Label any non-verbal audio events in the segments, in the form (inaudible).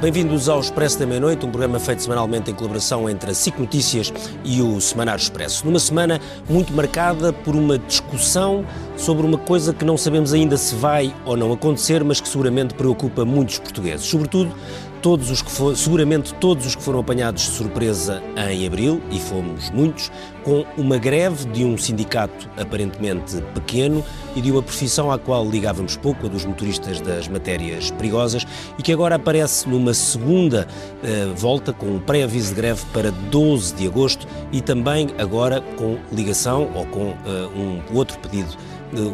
Bem-vindos ao Expresso da Meia-Noite, um programa feito semanalmente em colaboração entre a SIC Notícias e o Semanário Expresso. Numa semana muito marcada por uma discussão sobre uma coisa que não sabemos ainda se vai ou não acontecer, mas que seguramente preocupa muitos portugueses. Sobretudo todos os que for, seguramente todos os que foram apanhados de surpresa em abril, e fomos muitos, com uma greve de um sindicato aparentemente pequeno e de uma profissão à qual ligávamos pouco, a dos motoristas das matérias perigosas, e que agora aparece numa segunda uh, volta com um pré-aviso de greve para 12 de agosto e também agora com ligação ou com uh, um outro pedido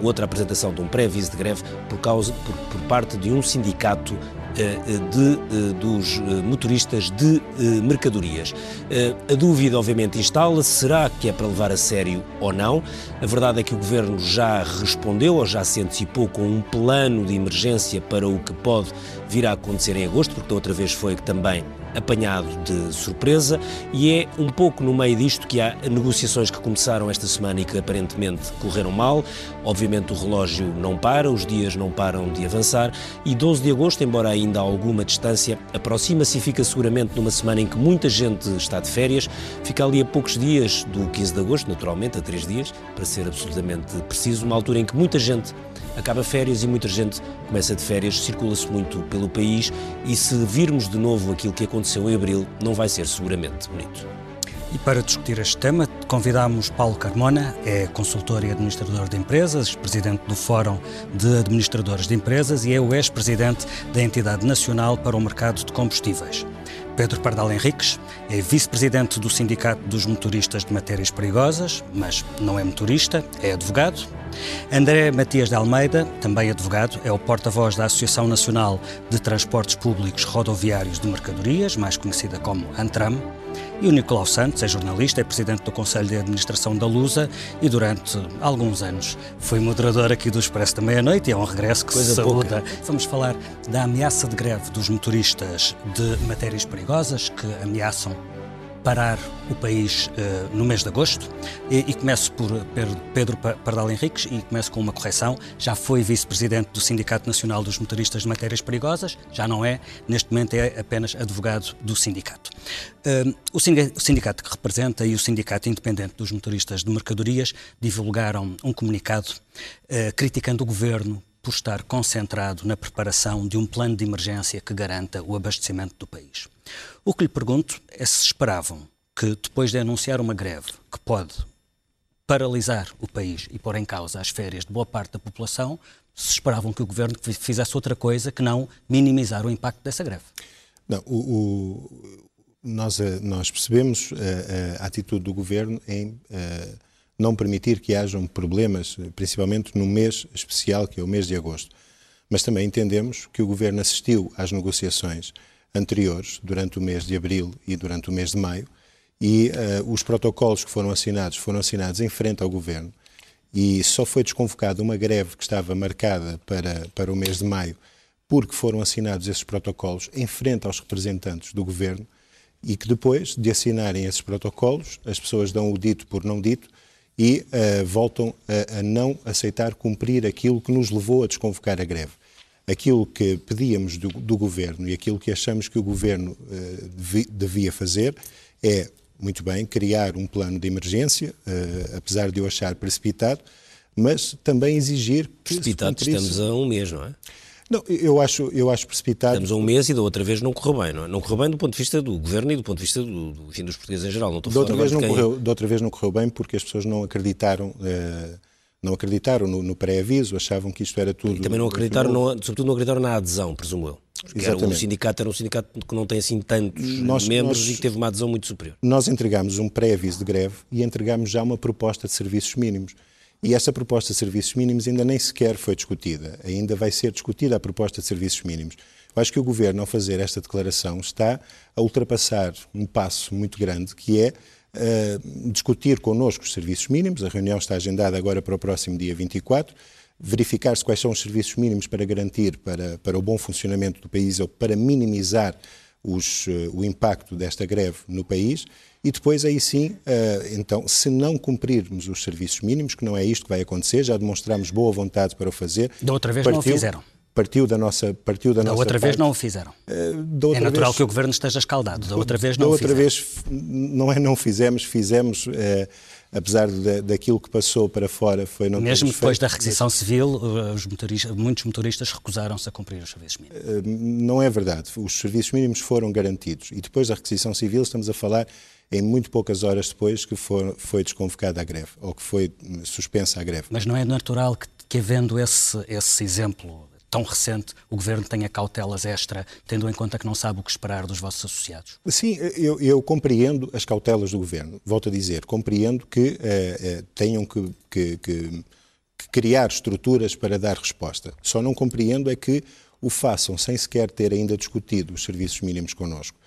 outra apresentação de um pré-aviso de greve por, causa, por, por parte de um sindicato eh, de, eh, dos eh, motoristas de mercadorias. A dúvida, obviamente, instala-se: será que é para levar a sério ou não? A verdade é que o governo já respondeu ou já se antecipou com um plano de emergência para o que pode vir a acontecer em agosto, porque da outra vez foi que também apanhado de surpresa e é um pouco no meio disto que há negociações que começaram esta semana e que aparentemente correram mal. Obviamente o relógio não para, os dias não param de avançar e 12 de agosto, embora ainda a alguma distância, aproxima-se e fica seguramente numa semana em que muita gente está de férias, fica ali a poucos dias do 15 de agosto, naturalmente, a três dias, para ser absolutamente preciso, uma altura em que muita gente acaba férias e muita gente começa de férias, circula-se muito pelo país e se virmos de novo aquilo que aconteceu em abril, não vai ser seguramente bonito. E para discutir este tema, convidamos Paulo Carmona, é consultor e administrador de empresas, presidente do Fórum de Administradores de Empresas e é o ex-presidente da Entidade Nacional para o Mercado de Combustíveis. Pedro Pardal Henriques é vice-presidente do Sindicato dos Motoristas de Matérias Perigosas, mas não é motorista, é advogado André Matias de Almeida, também advogado, é o porta-voz da Associação Nacional de Transportes Públicos Rodoviários de Mercadorias, mais conhecida como ANTRAM. E o Nicolau Santos é jornalista, é presidente do Conselho de Administração da Lusa e durante alguns anos foi moderador aqui do Expresso da Meia-Noite e é um regresso que Coisa se saúda. Pouca. Vamos falar da ameaça de greve dos motoristas de matérias perigosas que ameaçam parar o país uh, no mês de agosto e, e começo por Pedro Pardal Henriques e começo com uma correção. Já foi vice-presidente do Sindicato Nacional dos Motoristas de Matérias Perigosas, já não é, neste momento é apenas advogado do sindicato. Uh, o sindicato que representa e o Sindicato Independente dos Motoristas de Mercadorias divulgaram um comunicado uh, criticando o governo por estar concentrado na preparação de um plano de emergência que garanta o abastecimento do país. O que lhe pergunto é se esperavam que, depois de anunciar uma greve que pode paralisar o país e pôr em causa as férias de boa parte da população, se esperavam que o governo fizesse outra coisa que não minimizar o impacto dessa greve. Não, o, o, nós, eh, nós, percebemos a, eh, a, atitude do governo em a, eh, não permitir que hajam problemas, principalmente no mês especial, que é o mês de agosto. Mas também entendemos que o governo assistiu às negociações anteriores, durante o mês de abril e durante o mês de maio, e uh, os protocolos que foram assinados foram assinados em frente ao governo e só foi desconvocada uma greve que estava marcada para, para o mês de maio porque foram assinados esses protocolos em frente aos representantes do governo e que depois de assinarem esses protocolos as pessoas dão o dito por não dito e uh, voltam a, a não aceitar cumprir aquilo que nos levou a desconvocar a greve aquilo que pedíamos do, do, governo e aquilo que achamos que o governo devi, devia fazer é, muito bem, criar um plano de emergência, uh, apesar de eu achar precipitado, mas também exigir que. Precipitado, estamos a um mês, não é? Não, eu acho, eu acho precipitado. Estamos a um mês e da outra vez não correu bem, não é? Não correu bem do ponto de vista do governo e do ponto de vista do, do fim dos portugueses em geral. Não estou da outra vez não quem... correu, da outra vez não correu bem porque as pessoas não acreditaram. Uh, não acreditaram no, no pré-aviso, achavam que isto era tudo. E também não acreditaram, no, sobretudo não acreditaram na adesão, presumo eu. Era, o sindicato era um sindicato que não tem assim tantos nós, membros nós, e que teve uma adesão muito superior. Nós entregámos um pré-aviso de greve e entregámos já uma proposta de serviços mínimos. E essa proposta de serviços mínimos ainda nem sequer foi discutida. Ainda vai ser discutida a proposta de serviços mínimos. Eu acho que o Governo, ao fazer esta declaração, está a ultrapassar um passo muito grande, que é uh, discutir connosco os serviços mínimos. A reunião está agendada agora para o próximo dia 24. Verificar-se quais são os serviços mínimos para garantir para, para o bom funcionamento do país ou para minimizar os, uh, o impacto desta greve no país e depois aí sim, uh, então, se não cumprirmos os serviços mínimos, que não é isto que vai acontecer, já demonstramos boa vontade para o fazer. Da outra vez partiu, não o fizeram. Partiu da nossa partiu da, da nossa outra parte. vez não o fizeram. Uh, é natural vez, que o governo esteja escaldado. Da outra vez não da outra o vez não é não fizemos, fizemos uh, apesar de, daquilo que passou para fora foi não Mesmo depois feito, da requisição mas... civil, motoristas, muitos motoristas recusaram-se a cumprir os serviços mínimos. Uh, não é verdade. Os serviços mínimos foram garantidos e depois da requisição civil estamos a falar em muito poucas horas depois que for, foi desconvocada a greve ou que foi suspensa a greve. Mas não é natural que, que havendo esse, esse exemplo tão recente, o Governo tenha cautelas extra, tendo em conta que não sabe o que esperar dos vossos associados? Sim, eu, eu compreendo as cautelas do Governo. Volto a dizer, compreendo que eh, eh, tenham que, que, que, que criar estruturas para dar resposta. Só não compreendo é que o façam sem sequer ter ainda discutido os serviços mínimos connosco.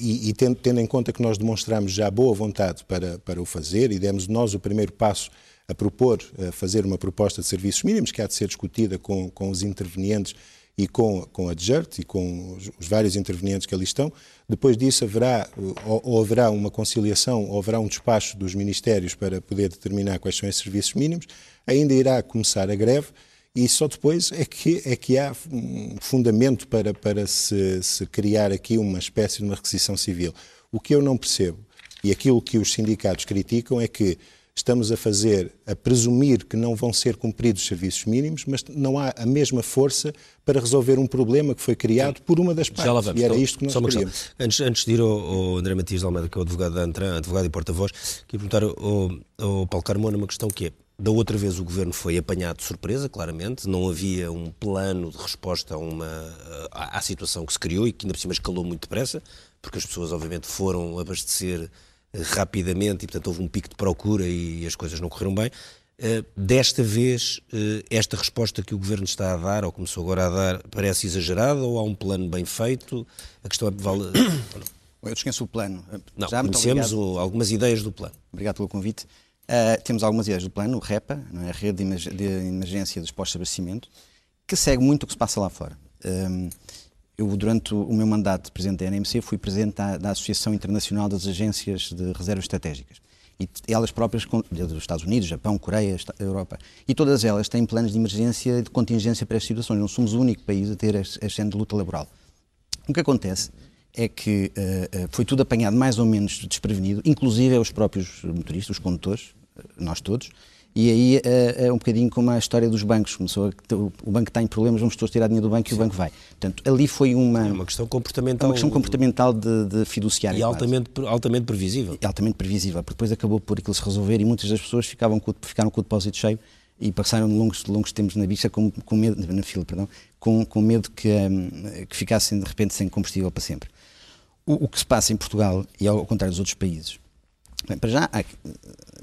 E, e tendo, tendo, em conta que nós demonstramos já boa vontade para, para o fazer e demos nós o primeiro passo a propor, a fazer uma proposta de serviços mínimos que há de ser discutida com, com os intervenientes e com, com a DGERT e com os, os, vários intervenientes que ali estão. Depois disso haverá, ou, ou, haverá uma conciliação, ou haverá um despacho dos ministérios para poder determinar quais são esses serviços mínimos. Ainda irá começar a greve e só depois é que, é que há um fundamento para, para se, se criar aqui uma espécie de uma requisição civil. O que eu não percebo, e aquilo que os sindicatos criticam, é que estamos a fazer, a presumir que não vão ser cumpridos os serviços mínimos, mas não há a mesma força para resolver um problema que foi criado por uma das partes. Já lá vamos. E era isto que nós queríamos. Antes, antes de ir ao, ao, André Matias de Almeida, que é o advogado da Antran, advogado e porta-voz, queria perguntar ao, ao Paulo Carmona uma questão que é, da outra vez o governo foi apanhado de surpresa, claramente, não havia um plano de resposta a uma, à, à situação que se criou e que ainda por cima escalou muito depressa, porque as pessoas obviamente foram abastecer rapidamente e, portanto, houve um pico de procura e as coisas não correram bem. Uh, desta vez, uh, esta resposta que o Governo está a dar, ou começou agora a dar, parece exagerada ou há um plano bem feito? A questão é... Vale... (coughs) Eu descanso o plano. Não, Já, conhecemos o, algumas ideias do plano. Obrigado pelo convite. Uh, temos algumas ideias do plano, o REPA, é? a Rede de Emergência dos Postos de Abastecimento, que segue muito o que se passa lá fora. Um, eu, durante o meu mandato de presidente da NMC, fui presidente da, da Associação Internacional das Agências de Reservas Estratégicas. E elas próprias, dos Estados Unidos, Japão, Coreia, Europa, e todas elas têm planos de emergência e de contingência para estas situações. Não somos o único país a ter este género de luta laboral. O que acontece é que uh, foi tudo apanhado mais ou menos desprevenido, inclusive os próprios motoristas, os condutores, nós todos, e aí é, é, um bocadinho como a história dos bancos. Começou a, o banco está em problemas, vamos todos tirar dinheiro do banco Sim. e o banco vai. Portanto, ali foi uma. É uma questão comportamental. É uma questão comportamental de, de fiduciária. E altamente, altamente previsível. E altamente previsível, porque depois acabou por aquilo se resolver e muitas das pessoas ficavam com, ficaram com o depósito cheio e passaram longos, longos tempos na bicha com, com medo, na fila, perdão, com, com medo que, um, que ficassem de repente sem combustível para sempre. O, o que se passa em Portugal, e ao contrário dos outros países, Bem, para já, há,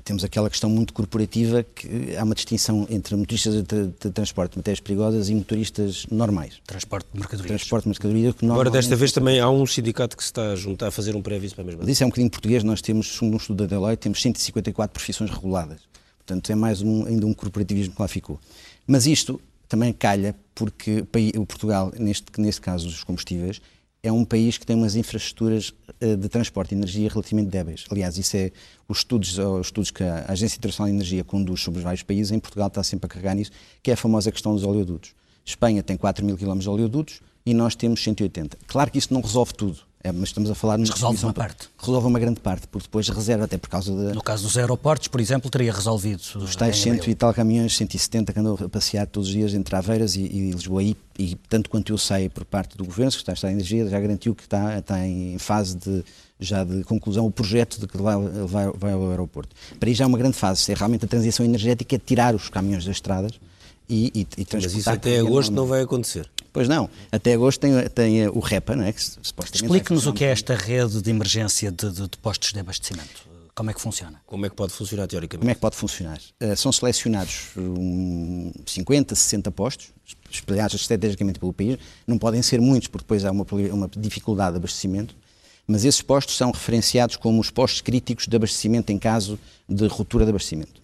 temos aquela questão muito corporativa que há uma distinção entre motoristas de, de transporte de matérias perigosas e motoristas normais. Transporte de mercadorias. Transporte de mercadorias. Que Agora, desta vez também há um sindicato que se está a juntar a fazer um pré-aviso para a mesma. Isso é um bocadinho português. Nós temos, um estudo da Deloitte, temos 154 profissões reguladas. Portanto, é mais um, ainda um corporativismo que lá ficou. Mas isto também calha porque o Portugal, neste, neste caso dos combustíveis, é um país que tem umas infraestruturas eh, de transporte de energia relativamente débeis. Aliás, isso é os estudos, os estudos que a Agência Internacional de Energia conduz sobre os vários países, em Portugal está sempre a carregar nisso, que é a famosa questão dos oleodutos. Espanha tem 4 mil quilómetros de oleodutos e nós temos 180. Claro que isso não resolve tudo. É, mas estamos a falar mas resolve uma parte. Resolve uma grande parte, porque depois reserva até por causa de... No caso dos aeroportos, por exemplo, teria resolvido... Os tais cento e tal caminhões, 170 que andam a passear todos os dias entre Aveiras e, e Lisboa e, e, tanto quanto eu sei por parte do Governo, que está, em energia, já garantiu que está, está em fase de, já de conclusão o projeto de que vai, vai, vai ao aeroporto. Para aí já é uma grande fase, é realmente a transição energética, é tirar os caminhões das estradas e, e, e. Mas isso até agosto não vai acontecer. Pois não. Até agosto tem, tem o REPA, não é? Que supostamente Explique-nos o que é esta rede de emergência de, de, de, postos de abastecimento. Como é que funciona? Como é que pode funcionar teoricamente? Como é que pode funcionar? Uh, são selecionados um, 50, 60 postos, espalhados estrategicamente pelo país. Não podem ser muitos, porque depois há uma, uma dificuldade de abastecimento. Mas esses postos são referenciados como os postos críticos de abastecimento em caso de ruptura de abastecimento.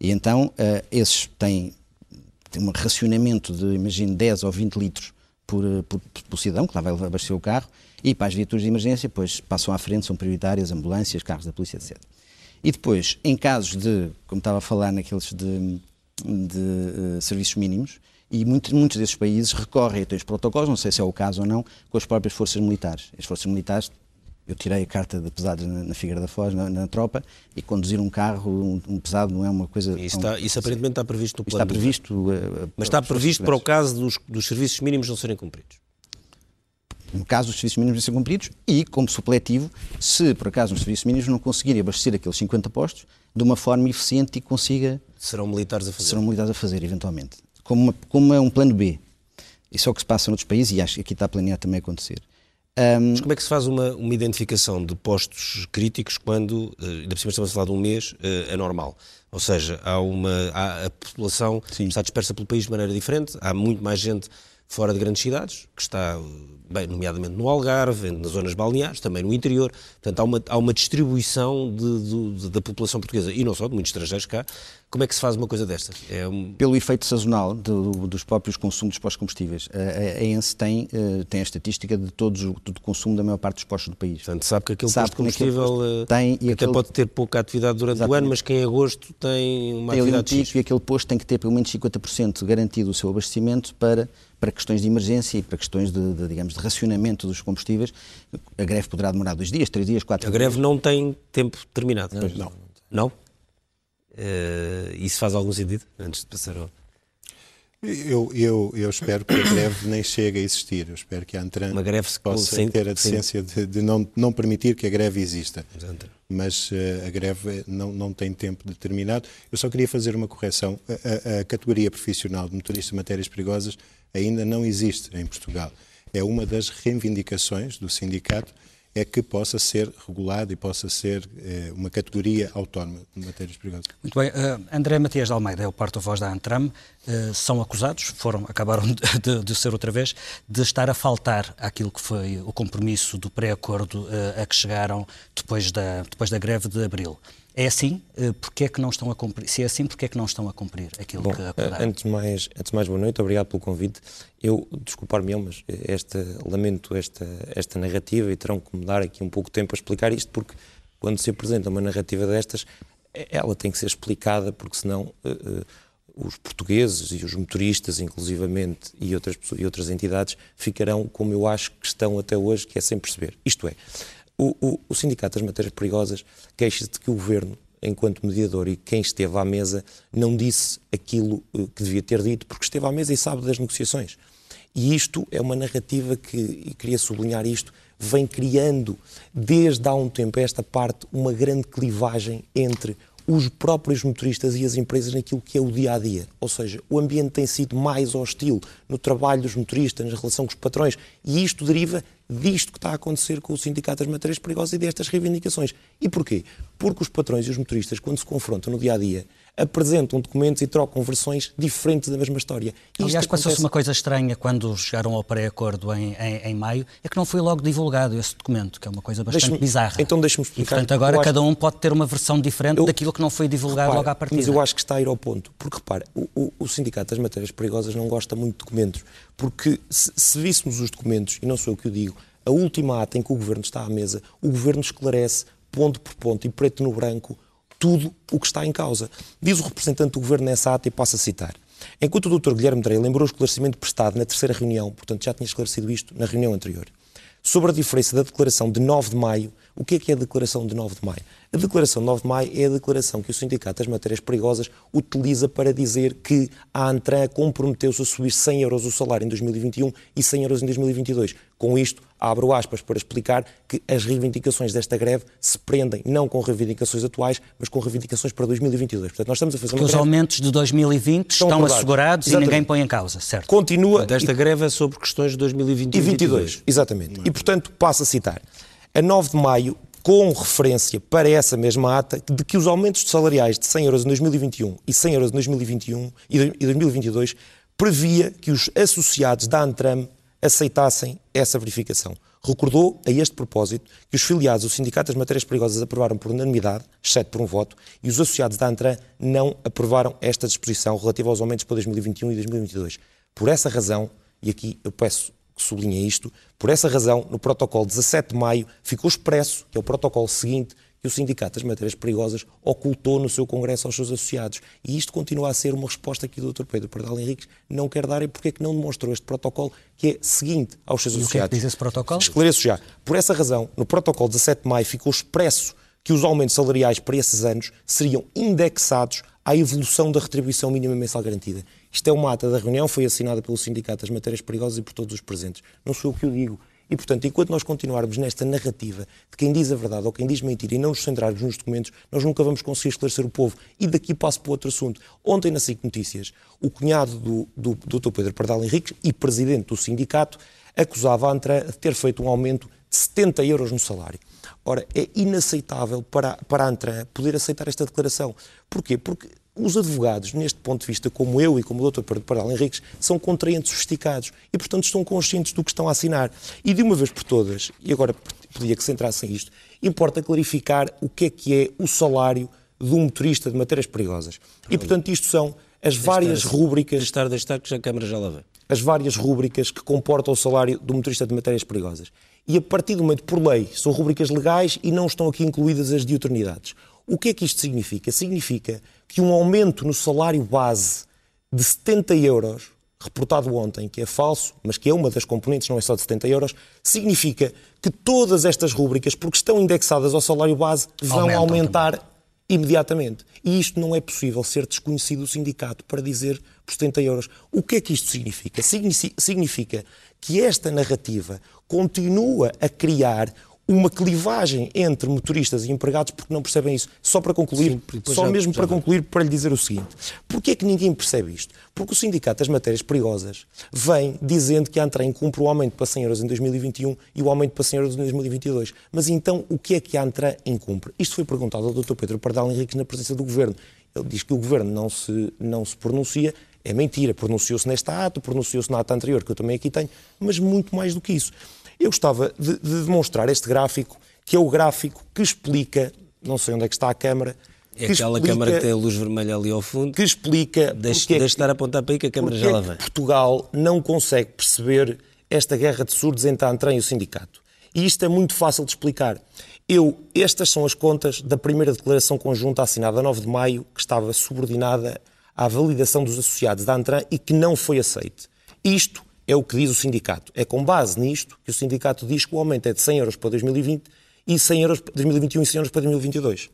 E então, uh, esses têm um racionamento de, imagino, 10 ou 20 litros por, por, por cidadão, que lá vai abastecer o carro, e para as viaturas de emergência, depois passam à frente, são prioritárias, ambulâncias, carros da polícia, etc. E depois, em casos de, como estava a falar naqueles de, de uh, serviços mínimos, E muitos, muitos desses países recorrem a estes protocolos, não sei se é o caso ou não, com as próprias forças militares. As forças militares eu tirei a carta de pesados na, na Figueira da Foz, na, na, tropa, e conduzir um carro, um, um, pesado, não é uma coisa. Isso, está, isso aparentemente está previsto no plano. Está previsto. Uh, Mas está previsto para o caso dos, dos serviços mínimos não serem cumpridos no caso dos serviços mínimos a ser cumpridos, e como supletivo, se por acaso os serviços mínimos não conseguirem abastecer aqueles 50 postos de uma forma eficiente e consiga. Serão militares a fazer. Serão militares a fazer, eventualmente. Como, uma, como é um plano B. Isso é o que se passa noutros países e acho que aqui está planeado também acontecer. Um... Mas como é que se faz uma, uma identificação de postos críticos quando, eh, ainda por cima estamos a falar de um mês, é normal? Ou seja, há uma, há, a população Sim. está dispersa pelo país de maneira diferente, há muito mais gente fora de grandes cidades, que está, bem, nomeadamente no Algarve, nas zonas balneares, também no interior. Portanto, há uma, há uma distribuição de, de, da população portuguesa, e não só, de muitos estrangeiros cá. Como é que se faz uma coisa destas? É um... Pelo efeito sazonal do, dos próprios consumos dos pós-combustíveis. A, a ENSE tem, eh, tem a estatística de todo o consumo da maior parte dos postos do país. Portanto, sabe que aquele sabe posto de combustível eh, tem, e até aquele... pode ter pouca atividade durante Exatamente. o ano, mas que em agosto tem uma tem atividade um pico, E aquele posto tem que ter pelo menos 50% garantido o seu abastecimento para para questões de emergência e para questões de, de, digamos, de racionamento dos combustíveis. A greve poderá demorar dois dias, três dias, quatro dias. A greve não tem tempo determinado. Não? Não? não? Uh, isso faz algum sentido, antes de passar ao... Eu, eu, eu espero que a greve nem chegue a existir. Eu espero que a Antran Uma greve possa sem, ter a decência de, de, não, não permitir que a greve exista. Mas uh, a greve não, não tem tempo determinado. Eu só queria fazer uma correção. A, a, a categoria profissional de motorista de matérias perigosas ainda não existe em Portugal. É uma das reivindicações do sindicato é que possa ser regulado e possa ser eh, uma categoria autónoma de matérias perigosas. Muito bem. Uh, André Matias de Almeida é o porta-voz da Antram. Uh, são acusados, foram, acabaram (laughs) de, de, ser outra vez, de estar a faltar aquilo que foi o compromisso do pré-acordo uh, a que chegaram depois da, depois da greve de abril. É assim? Eh, porque é que não estão a cumprir? Se é assim, porque é que não estão a cumprir aquilo Bom, que acordaram? Antes de mais, antes mais boa noite, obrigado pelo convite. Eu, desculpar-me, mas esta, lamento esta, esta narrativa e terão que me dar aqui um pouco de tempo a explicar isto, porque quando se apresenta uma narrativa destas, ela tem que ser explicada, porque senão uh, uh, os portugueses e os motoristas, inclusivamente, e outras, e outras entidades, ficarão como eu acho que estão até hoje, que é sem perceber. Isto é, o, o, o Sindicato das Matérias Perigosas queixa-se de que o Governo, enquanto mediador e quem esteve à mesa, não disse aquilo eh, que devia ter dito, porque esteve à mesa e sabe das negociações. E isto é uma narrativa que, e queria sublinhar isto, vem criando desde há um tempo esta parte uma grande clivagem entre os próprios motoristas e as empresas naquilo que é o dia a dia. Ou seja, o ambiente tem sido mais hostil no trabalho dos motoristas, na relação com os patrões, e isto deriva disto que está a acontecer com o Sindicato das Matérias Perigosas e destas reivindicações. E porquê? Porque os patrões e os motoristas, quando se confrontam no dia a dia, apresentam documentos e trocam versões diferentes da mesma história. E Aliás, acontece... passou-se uma coisa estranha quando chegaram ao pré-acordo em, em, em, maio, é que não foi logo divulgado esse documento, que é uma coisa bastante bizarra. Então deixe-me explicar. E, portanto, agora cada um pode ter uma versão diferente eu... daquilo que não foi divulgado repare, logo à partida. Mas eu acho que está a ir ao ponto. Porque, repare, o, o, o Sindicato das Matérias Perigosas não gosta muito de documentos. Porque se, se víssemos os documentos, e não sou eu que o digo, a última ata em que o Governo está à mesa, o Governo esclarece, ponto por ponto e preto no branco, tudo o que está em causa. Diz o representante do Governo nessa ata e passo a citar. Enquanto o Dr. Guilherme Drey lembrou o esclarecimento prestado na terceira reunião, portanto já tinha esclarecido isto na reunião anterior, sobre a diferença da declaração de 9 de maio, o que é que é a declaração de 9 de maio? A declaração de 9 de maio é a declaração que o Sindicato das Matérias Perigosas utiliza para dizer que a Antran comprometeu-se a subir 100 euros o salário em 2021 e 100 euros em 2022. Com isto, abro aspas para explicar que as reivindicações desta greve se prendem não com reivindicações atuais, mas com reivindicações para 2022. Portanto, nós estamos a fazer uma Os greve... aumentos de 2020 estão, estão assegurados Exatamente. e ninguém põe em causa, certo? Continua. Desta greve é sobre questões de 2021 e 2022. Exatamente. E, portanto, passo a citar. A 9 de maio, com referência para essa mesma ata de que os aumentos salariais de 100 euros em 2021 e 100 euros em 2021 e 2022 previa que os associados da Antram aceitassem essa verificação. Recordou, a este propósito, que os filiados do Sindicato das Matérias Perigosas aprovaram por unanimidade, exceto por um voto, e os associados da Antram não aprovaram esta disposição relativa aos aumentos para 2021 e 2022. Por essa razão, e aqui eu peço que sublinhe isto, por essa razão, no protocolo 17 de maio ficou expresso, que é o protocolo seguinte, que o Sindicato das Matérias Perigosas ocultou no seu Congresso aos seus associados. E isto continua a ser uma resposta que o Dr. Pedro Pardal Henriques não quer dar e porque é que não demonstrou este protocolo que é seguinte aos seus e associados. O que é que diz esse protocolo? Esclareço já. Por essa razão, no protocolo 17 de maio ficou expresso que os aumentos salariais para esses anos seriam indexados à evolução da retribuição mínima mensal garantida. Isto é uma ata da reunião, foi assinada pelo Sindicato das Matérias Perigosas e por todos os presentes. Não sou eu que o digo. E, portanto, enquanto nós continuarmos nesta narrativa de quem diz a verdade ou quem diz mentira e não nos centrarmos nos documentos, nós nunca vamos conseguir esclarecer o povo. E daqui passo para outro assunto. Ontem, na SIC Notícias, o cunhado do, do, do Dr. Pedro Pardal Henriques e presidente do sindicato acusava a Antra de ter feito um aumento de 70 euros no salário. Ora, é inaceitável para, para a Antra poder aceitar esta declaração. Porquê? Porque os advogados, neste ponto de vista, como eu e como o Dr. Pedro Paral Henriques, são contraentes sofisticados e, portanto, estão conscientes do que estão a assinar. E de uma vez por todas, e agora pedia que se entrasse isto, importa clarificar o que é que é o salário de um motorista de matérias perigosas. E, portanto, isto são as várias estar, rúbricas... Estar, estar, que já a Câmara já lá vem. As várias rúbricas que comportam o salário do motorista de matérias perigosas. E, a partir do momento, por lei, são rúbricas legais e não estão aqui incluídas as diuturnidades. O que é que isto significa? Significa que um aumento no salário base de 70 euros, reportado ontem, que é falso, mas que é uma das componentes, não é só de 70 euros, significa que todas estas rúbricas, porque estão indexadas ao salário base, vão Aumentam aumentar também. imediatamente. E isto não é possível ser desconhecido do sindicato para dizer por 70 euros. O que é que isto significa? Significa que esta narrativa continua a criar uma clivagem entre motoristas e empregados porque não percebem isso. Só para concluir, Sim, só já, mesmo já para concluir, para lhe dizer o seguinte: porquê é que ninguém percebe isto? Porque o Sindicato das Matérias Perigosas vem dizendo que a Antrem cumpre o aumento para 100 euros em 2021 e o aumento para 100 euros em 2022. Mas então, o que é que a Antrem incumpre? Isto foi perguntado ao Dr. Pedro Pardal Henriques na presença do Governo. Ele diz que o Governo não se, não se pronuncia, é mentira, pronunciou-se nesta ata, pronunciou-se na ata anterior, que eu também aqui tenho, mas muito mais do que isso. Eu gostava de, de demonstrar este gráfico, que é o gráfico que explica, não sei onde é que está a câmara, é aquela explica, câmara que tem a luz vermelha ali ao fundo. Que explica. Deixe, deixe de estar a apontar para aí que a câmara já lá vem. Portugal não consegue perceber esta guerra de surdos entre a Antran e o sindicato. E isto é muito fácil de explicar. Eu, estas são as contas da primeira declaração conjunta assinada a 9 de maio, que estava subordinada à validação dos associados da Antran e que não foi aceite. Isto é o que diz o sindicato. É com base nisto que o sindicato diz que o aumento é de 100 euros para 2020 e 100 euros para 2021 e 100 euros para 2022.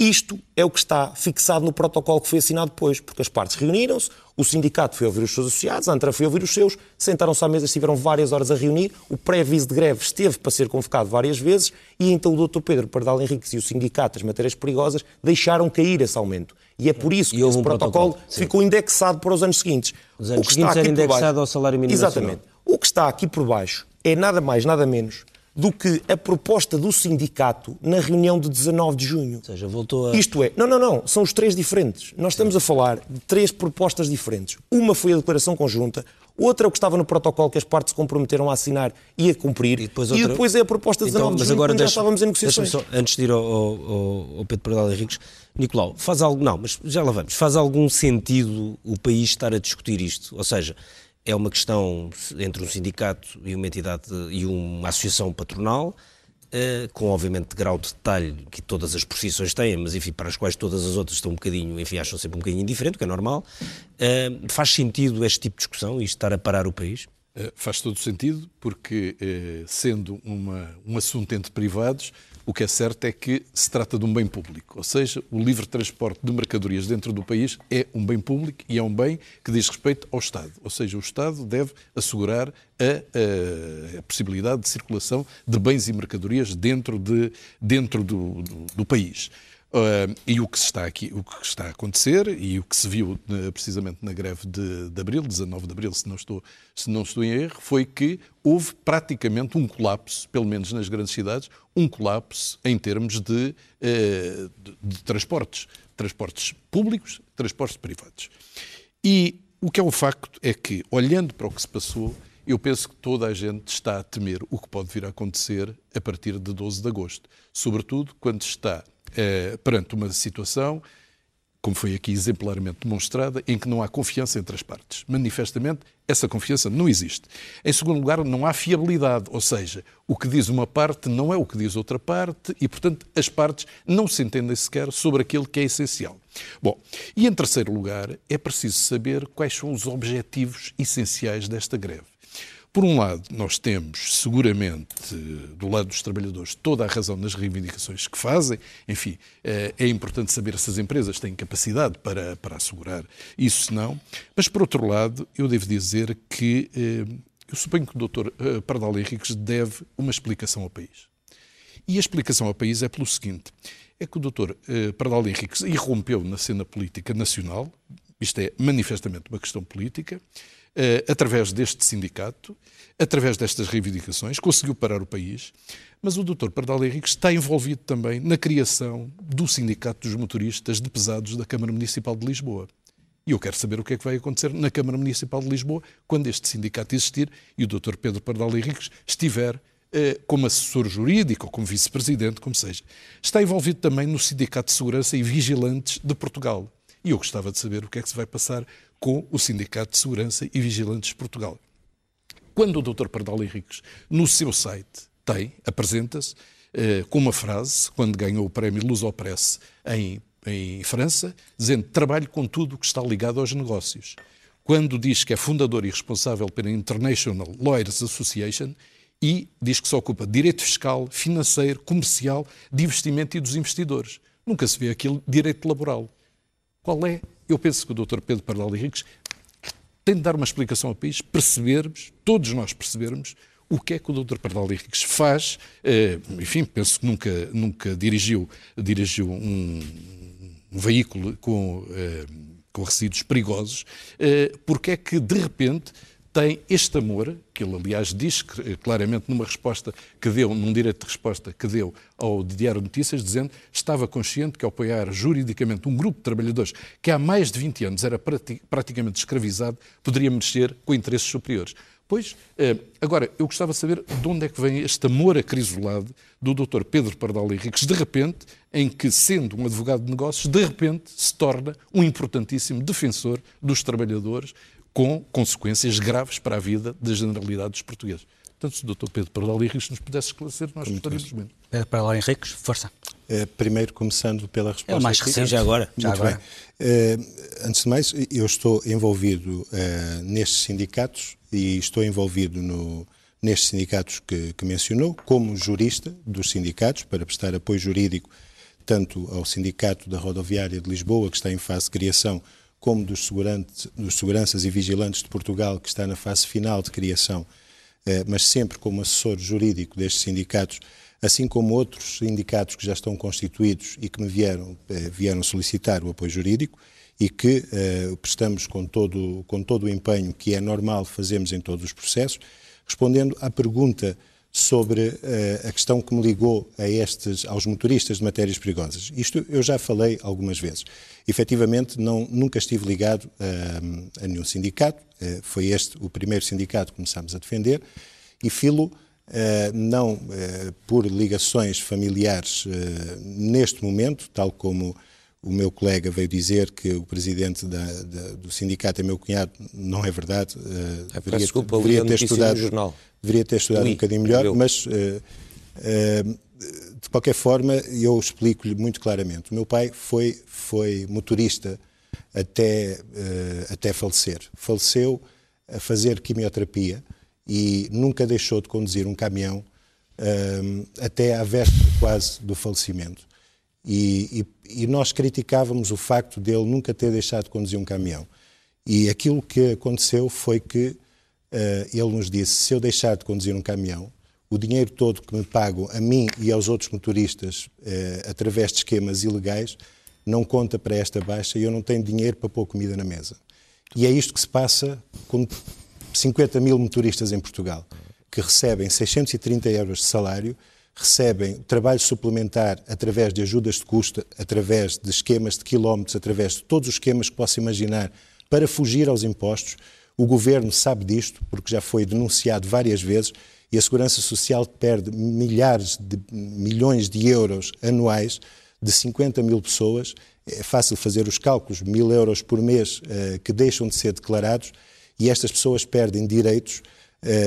Isto é o que está fixado no protocolo que foi assinado depois, porque as partes reuniram-se, o sindicato foi ouvir os seus associados, a ANTRA foi ouvir os seus, sentaram-se à mesa, estiveram várias horas a reunir, o pré-aviso de greve esteve para ser convocado várias vezes e então o Dr. Pedro Pardal Henriques e o sindicato das matérias perigosas deixaram cair esse aumento. E é por isso que esse um protocolo, protocolo ficou indexado para os anos seguintes. Os anos seguintes era indexado baixo, ao salário mínimo Exatamente. Nacional. O que está aqui por baixo é nada mais, nada menos do que a proposta do sindicato na reunião de 19 de junho. Ou seja, voltou a... Isto é, não, não, não, são os três diferentes. Nós estamos a falar de três propostas diferentes. Uma foi a declaração conjunta, outra é o que estava no protocolo que as partes se comprometeram a assinar e a cumprir, e depois, outra... e depois é a proposta de 19 então, de junho, agora quando deixa, já estávamos em negociações. Só, antes de ir ao, ao, ao Pedro Pradal Henriques, Nicolau, faz algo, não, mas já lá vamos, faz algum sentido o país estar a discutir isto? Ou seja, é uma questão entre um sindicato e uma entidade e uma associação patronal, eh, com obviamente grau de detalhe que todas as profissões têm, mas enfim, para as quais todas as outras estão um bocadinho, enfim, acham sempre um bocadinho indiferente, o que é normal. Eh, faz sentido este tipo de discussão e estar a parar o país? Eh, faz todo sentido, porque sendo uma, um assunto entre privados, o que é certo é que se trata de um bem público, ou seja, o livre transporte de mercadorias dentro do país é um bem público e é um bem que diz respeito ao Estado. Ou seja, o Estado deve assegurar a, a, a possibilidade de circulação de bens e mercadorias dentro, de, dentro do, do, do país. Uh, e o que está aqui, o que está a acontecer e o que se viu uh, precisamente na greve de, de, abril, 19 de abril, se não, estou, se não estou em erro, foi que houve praticamente um colapso, pelo menos nas grandes cidades, um colapso em termos de, uh, de, de transportes, transportes públicos, transportes privados. E o que é o facto é que, olhando para o que se passou, eu penso que toda a gente está a temer o que pode vir a acontecer a partir de 12 de agosto, sobretudo quando está eh, perante uma situação como foi aqui exemplarmente demonstrada, em que não há confiança entre as partes. Manifestamente, essa confiança não existe. Em segundo lugar, não há fiabilidade, ou seja, o que diz uma parte não é o que diz outra parte e, portanto, as partes não se entendem sequer sobre aquilo que é essencial. Bom, e em terceiro lugar, é preciso saber quais são os objetivos essenciais desta greve. Por um lado, nós temos seguramente do lado dos trabalhadores toda a razão nas reivindicações que fazem. Enfim, eh, é importante saber se as empresas têm capacidade para, para assegurar isso, se não. Mas, por outro lado, eu devo dizer que eh, eu suponho que o Dr. Eh, Pardal Henriques deve uma explicação ao país. E a explicação ao país é pelo seguinte: é que o Dr. Pardal Henriques irrompeu na cena política nacional, isto é manifestamente uma questão política, através deste sindicato, através destas reivindicações, conseguiu parar o país, mas o Dr. Pardal Henrique está envolvido também na criação do Sindicato dos Motoristas de Pesados da Câmara Municipal de Lisboa. E eu quero saber o que é que vai acontecer na Câmara Municipal de Lisboa quando este sindicato existir e o Dr. Pedro Pardal Henriques estiver eh, como assessor jurídico ou como vice-presidente, como seja. Está envolvido também no Sindicato de Segurança e Vigilantes de Portugal. E eu gostava de saber o que é que se vai passar com o Sindicato de Segurança e Vigilantes de Portugal. Quando o Dr. Pardal Henriques, no seu site, tem, apresenta-se eh, com uma frase, quando ganhou o prémio Lusopress em, em França, dizendo trabalho com tudo o que está ligado aos negócios. Quando diz que é fundador e responsável pela International Lawyers Association e diz que se ocupa de direito fiscal, financeiro, comercial, de investimento e dos investidores. Nunca se vê aquilo direito laboral. Qual é eu penso que o Dr. Pedro Pardal Henriques tem de dar uma explicação ao país, percebermos, todos nós percebermos, o que é que o Dr. Pardal Henriques faz. Eh, enfim, penso que nunca, nunca dirigiu, dirigiu um, um veículo com, eh, com resíduos perigosos, eh, porque é que, de repente, tem este amor, que ele aliás diz eh, claramente numa resposta que deu, num direito de resposta que deu ao Diário Notícias, dizendo estava consciente que apoiar juridicamente um grupo de trabalhadores que há mais de 20 anos era praticamente escravizado, poderia merecer com interesses superiores. Pois, eh, agora, eu gostava de saber de onde é que vem este amor acrisolado do Dr. Pedro Pardal Henriques, de repente, em que, sendo um advogado de negócios, de repente se torna um importantíssimo defensor dos trabalhadores, com consequências graves para a vida da generalidade dos portugueses. Portanto, se o Dr. Pedro Pardal Henriques nos pudesse esclarecer, nós gostaríamos muito. Pedro Pardal Henriques, força. Uh, primeiro, começando pela resposta. É o mais recente. já agora. Já Muito agora. Uh, antes de mais, eu estou envolvido uh, nestes sindicatos e estou envolvido no, nestes sindicatos que, que, mencionou, como jurista dos sindicatos, para prestar apoio jurídico tanto ao Sindicato da Rodoviária de Lisboa, que está em fase de criação, como dos, dos seguranças e vigilantes de Portugal, que está na fase final de criação, eh, mas sempre como assessor jurídico destes sindicatos, assim como outros sindicatos que já estão constituídos e que me vieram, eh, vieram solicitar o apoio jurídico e que eh, prestamos com todo, com todo o empenho que é normal fazermos em todos os processos, respondendo à pergunta sobre uh, a questão que me ligou a estes, aos motoristas de matérias perigosas. Isto eu já falei algumas vezes. Efetivamente, não, nunca estive ligado uh, a nenhum sindicato. Uh, foi este o primeiro sindicato que começámos a defender. E filo não por ligações familiares neste momento, tal como o meu colega veio dizer que o presidente da, da, do sindicato é meu cunhado, não é verdade. Uh, deveria, desculpa, deveria ter estudado, jornal. Deveria ter estudado um bocadinho melhor, mas uh, uh, de qualquer forma eu explico-lhe muito claramente. O meu pai foi foi motorista até até falecer. Faleceu a fazer quimioterapia e nunca deixou de conduzir um caminhão até à véspera quase do falecimento. E, e, e, nós criticávamos o facto dele nunca ter deixado de conduzir um caminhão. E aquilo que aconteceu foi que uh, ele nos disse: se eu deixar de conduzir um caminhão, o dinheiro todo que me pagam a mim e aos outros motoristas uh, através de esquemas ilegais não conta para esta baixa e eu não tenho dinheiro para pôr comida na mesa. E é isto que se passa com 50 mil motoristas em Portugal, que recebem 630 euros de salário recebem trabalho suplementar através de ajudas de custo, através de esquemas de quilómetros, através de todos os esquemas que possa imaginar para fugir aos impostos. O governo sabe disto, porque já foi denunciado várias vezes, e a Segurança Social perde milhares de milhões de euros anuais de 50 mil pessoas é fácil fazer os cálculos, mil euros por mês que deixam de ser declarados e estas pessoas perdem direitos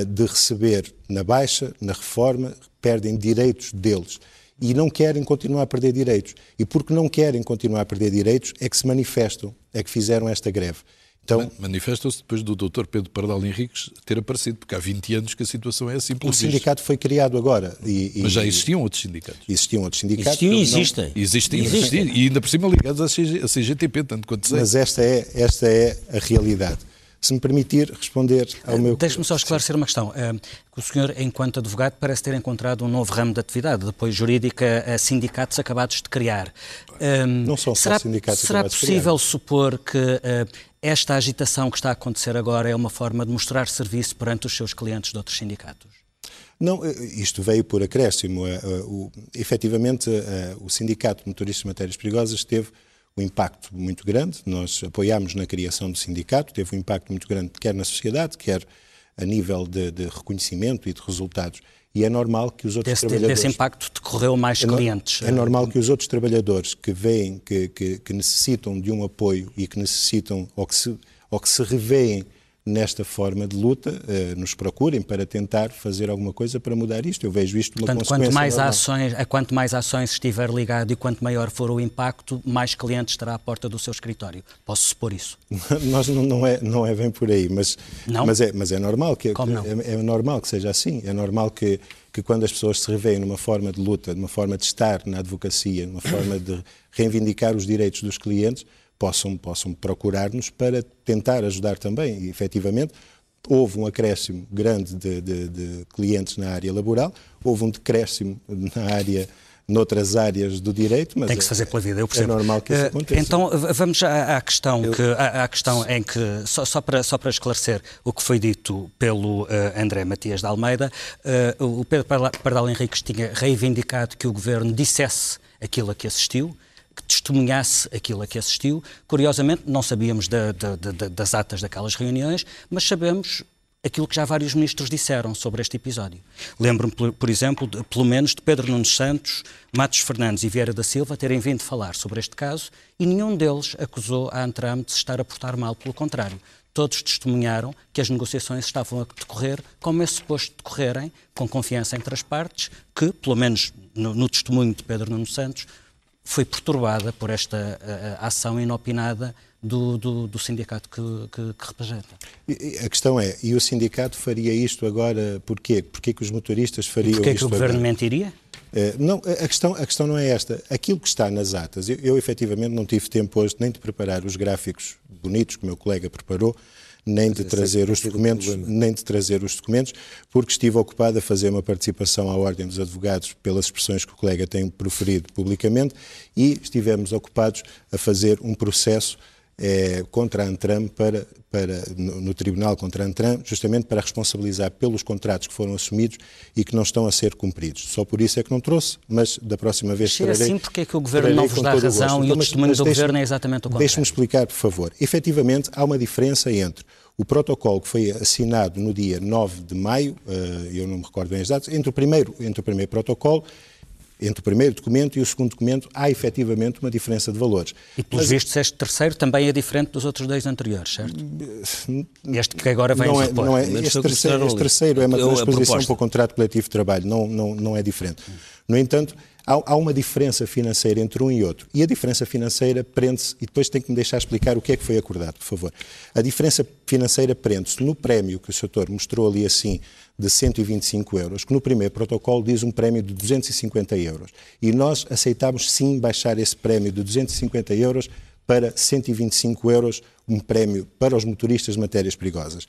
de receber na baixa, na reforma, perdem direitos deles e não querem continuar a perder direitos. E porque não querem continuar a perder direitos é que se manifestam, é que fizeram esta greve. Então, Manifestam-se depois do Dr. Pedro Pardal Henriques ter aparecido, porque há 20 anos que a situação é assim. O sindicato foi criado agora. E, e, Mas já existiam outros sindicatos. Existiam outros sindicatos. Existiam e existem. Não... Existem, existem. E ainda por cima ligados à, CG, à CGTP, tanto quanto sei. Mas esta é, esta é a realidade. Se me permitir responder ao meu... Deixe-me só esclarecer uma questão. Uh, o senhor, enquanto advogado, parece ter encontrado um novo ramo de atividade, depois jurídica, a sindicatos acabados de criar. Não são só será, sindicatos será acabados de criar. Será possível supor que uh, esta agitação que está a acontecer agora é uma forma de mostrar serviço perante os seus clientes de outros sindicatos? Não, isto veio por acréscimo. O, efetivamente, o Sindicato de Motoristas de Matérias Perigosas teve um impacto muito grande. Nós apoiámos na criação do sindicato, teve um impacto muito grande, quer na sociedade, quer a nível de, de reconhecimento e de resultados. E é normal que os outros desse, trabalhadores... Desse impacto decorreu mais é clientes. É normal que os outros trabalhadores que veem que, que, que necessitam de um apoio e que necessitam, ou que se, ou que se revêem nesta forma de luta, eh, nos procurem para tentar fazer alguma coisa para mudar isto. Eu vejo isto uma Portanto, consequência quanto mais ações, a quanto mais ações estiver ligado e quanto maior for o impacto, mais clientes estará à porta do seu escritório. Posso supor isso? (laughs) Nós não, não, é, não é bem por aí, mas, não? mas, é, mas é normal que? É, é normal que seja assim. É normal que, que quando as pessoas se revêem numa forma de luta, numa forma de estar na advocacia, numa forma de reivindicar os direitos dos clientes, possam, possam procurar-nos para tentar ajudar também. E, efetivamente, houve um acréscimo grande de, de, de, clientes na área laboral, houve um decréscimo na área noutras áreas do direito, mas tem que se fazer pela vida, eu é percebo. É normal que isso eh, aconteça. Então vamos à, à questão eu... que à, à, questão em que só, só, para só para esclarecer o que foi dito pelo uh, André Matias de Almeida, uh, o Pedro Pardal Henriques tinha reivindicado que o governo dissesse aquilo a que assistiu testemunhasse aquilo a que assistiu. Curiosamente, não sabíamos da, da, da, das atas daquelas reuniões, mas sabemos aquilo que já vários ministros disseram sobre este episódio. Lembro-me, por exemplo, de, pelo menos de Pedro Nunes Santos, Matos Fernandes e Vieira da Silva terem vindo falar sobre este caso e nenhum deles acusou a Antram de se estar a portar mal, pelo contrário. Todos testemunharam que as negociações estavam a decorrer como é suposto decorrerem, com confiança entre as partes, que, pelo menos no, no testemunho de Pedro Nunes Santos, foi perturbada por esta uh, ação inopinada do, do, do sindicato que, que, que, representa. A questão é, e o sindicato faria isto agora porquê? Porquê que os motoristas fariam porquê isto que o governo agora? mentiria? Uh, não, a questão, a questão não é esta. Aquilo que está nas atas, eu, eu efetivamente não tive tempo hoje nem de preparar os gráficos bonitos que o meu colega preparou, nem de trazer os documentos, nem de trazer os documentos, porque estive ocupado a fazer uma participação à Ordem dos Advogados pelas expressões que o colega tem proferido publicamente e estivemos ocupados a fazer um processo é, contra a Antram para, para, no, no, Tribunal contra a Antram, justamente para responsabilizar pelos contratos que foram assumidos e que não estão a ser cumpridos. Só por isso é que não trouxe, mas da próxima vez Se é assim, porque é que o Governo não vos dá razão o e o então, testemunho do Governo é exatamente o contrário? Deixe-me explicar, por favor. Efetivamente, há uma diferença entre o protocolo que foi assinado no dia 9 de maio, eh, eu não me recordo bem as datas, entre o primeiro, entre o primeiro protocolo entre o primeiro documento e o segundo documento há efetivamente uma diferença de valores. E pelos Mas, vistos este terceiro também é diferente dos outros dois anteriores, certo? Este que agora vem não é, não é, este, terceiro, este terceiro é uma transposição para o contrato coletivo de trabalho, não, não, não é diferente. No entanto, há, uma diferença financeira entre um e outro. E a diferença financeira prende-se, e depois tem que me deixar explicar o que é que foi acordado, por favor. A diferença financeira prende-se no prémio que o Sr. mostrou ali assim, de 125 euros, que no primeiro protocolo diz um prémio de 250 euros. E nós aceitámos sim baixar esse prémio de 250 euros para 125 euros, um prémio para os motoristas de matérias perigosas.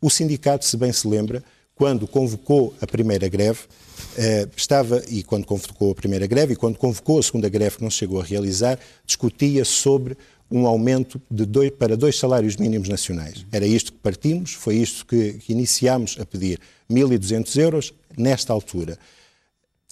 O sindicato, se bem se lembra, quando convocou a primeira greve, eh, estava, e quando convocou a primeira greve, e quando convocou a segunda greve, que não se chegou a realizar, discutia sobre um aumento de dois, para dois salários mínimos nacionais. Era isto que partimos, foi isto que, que iniciámos a pedir. 1.200 euros nesta altura.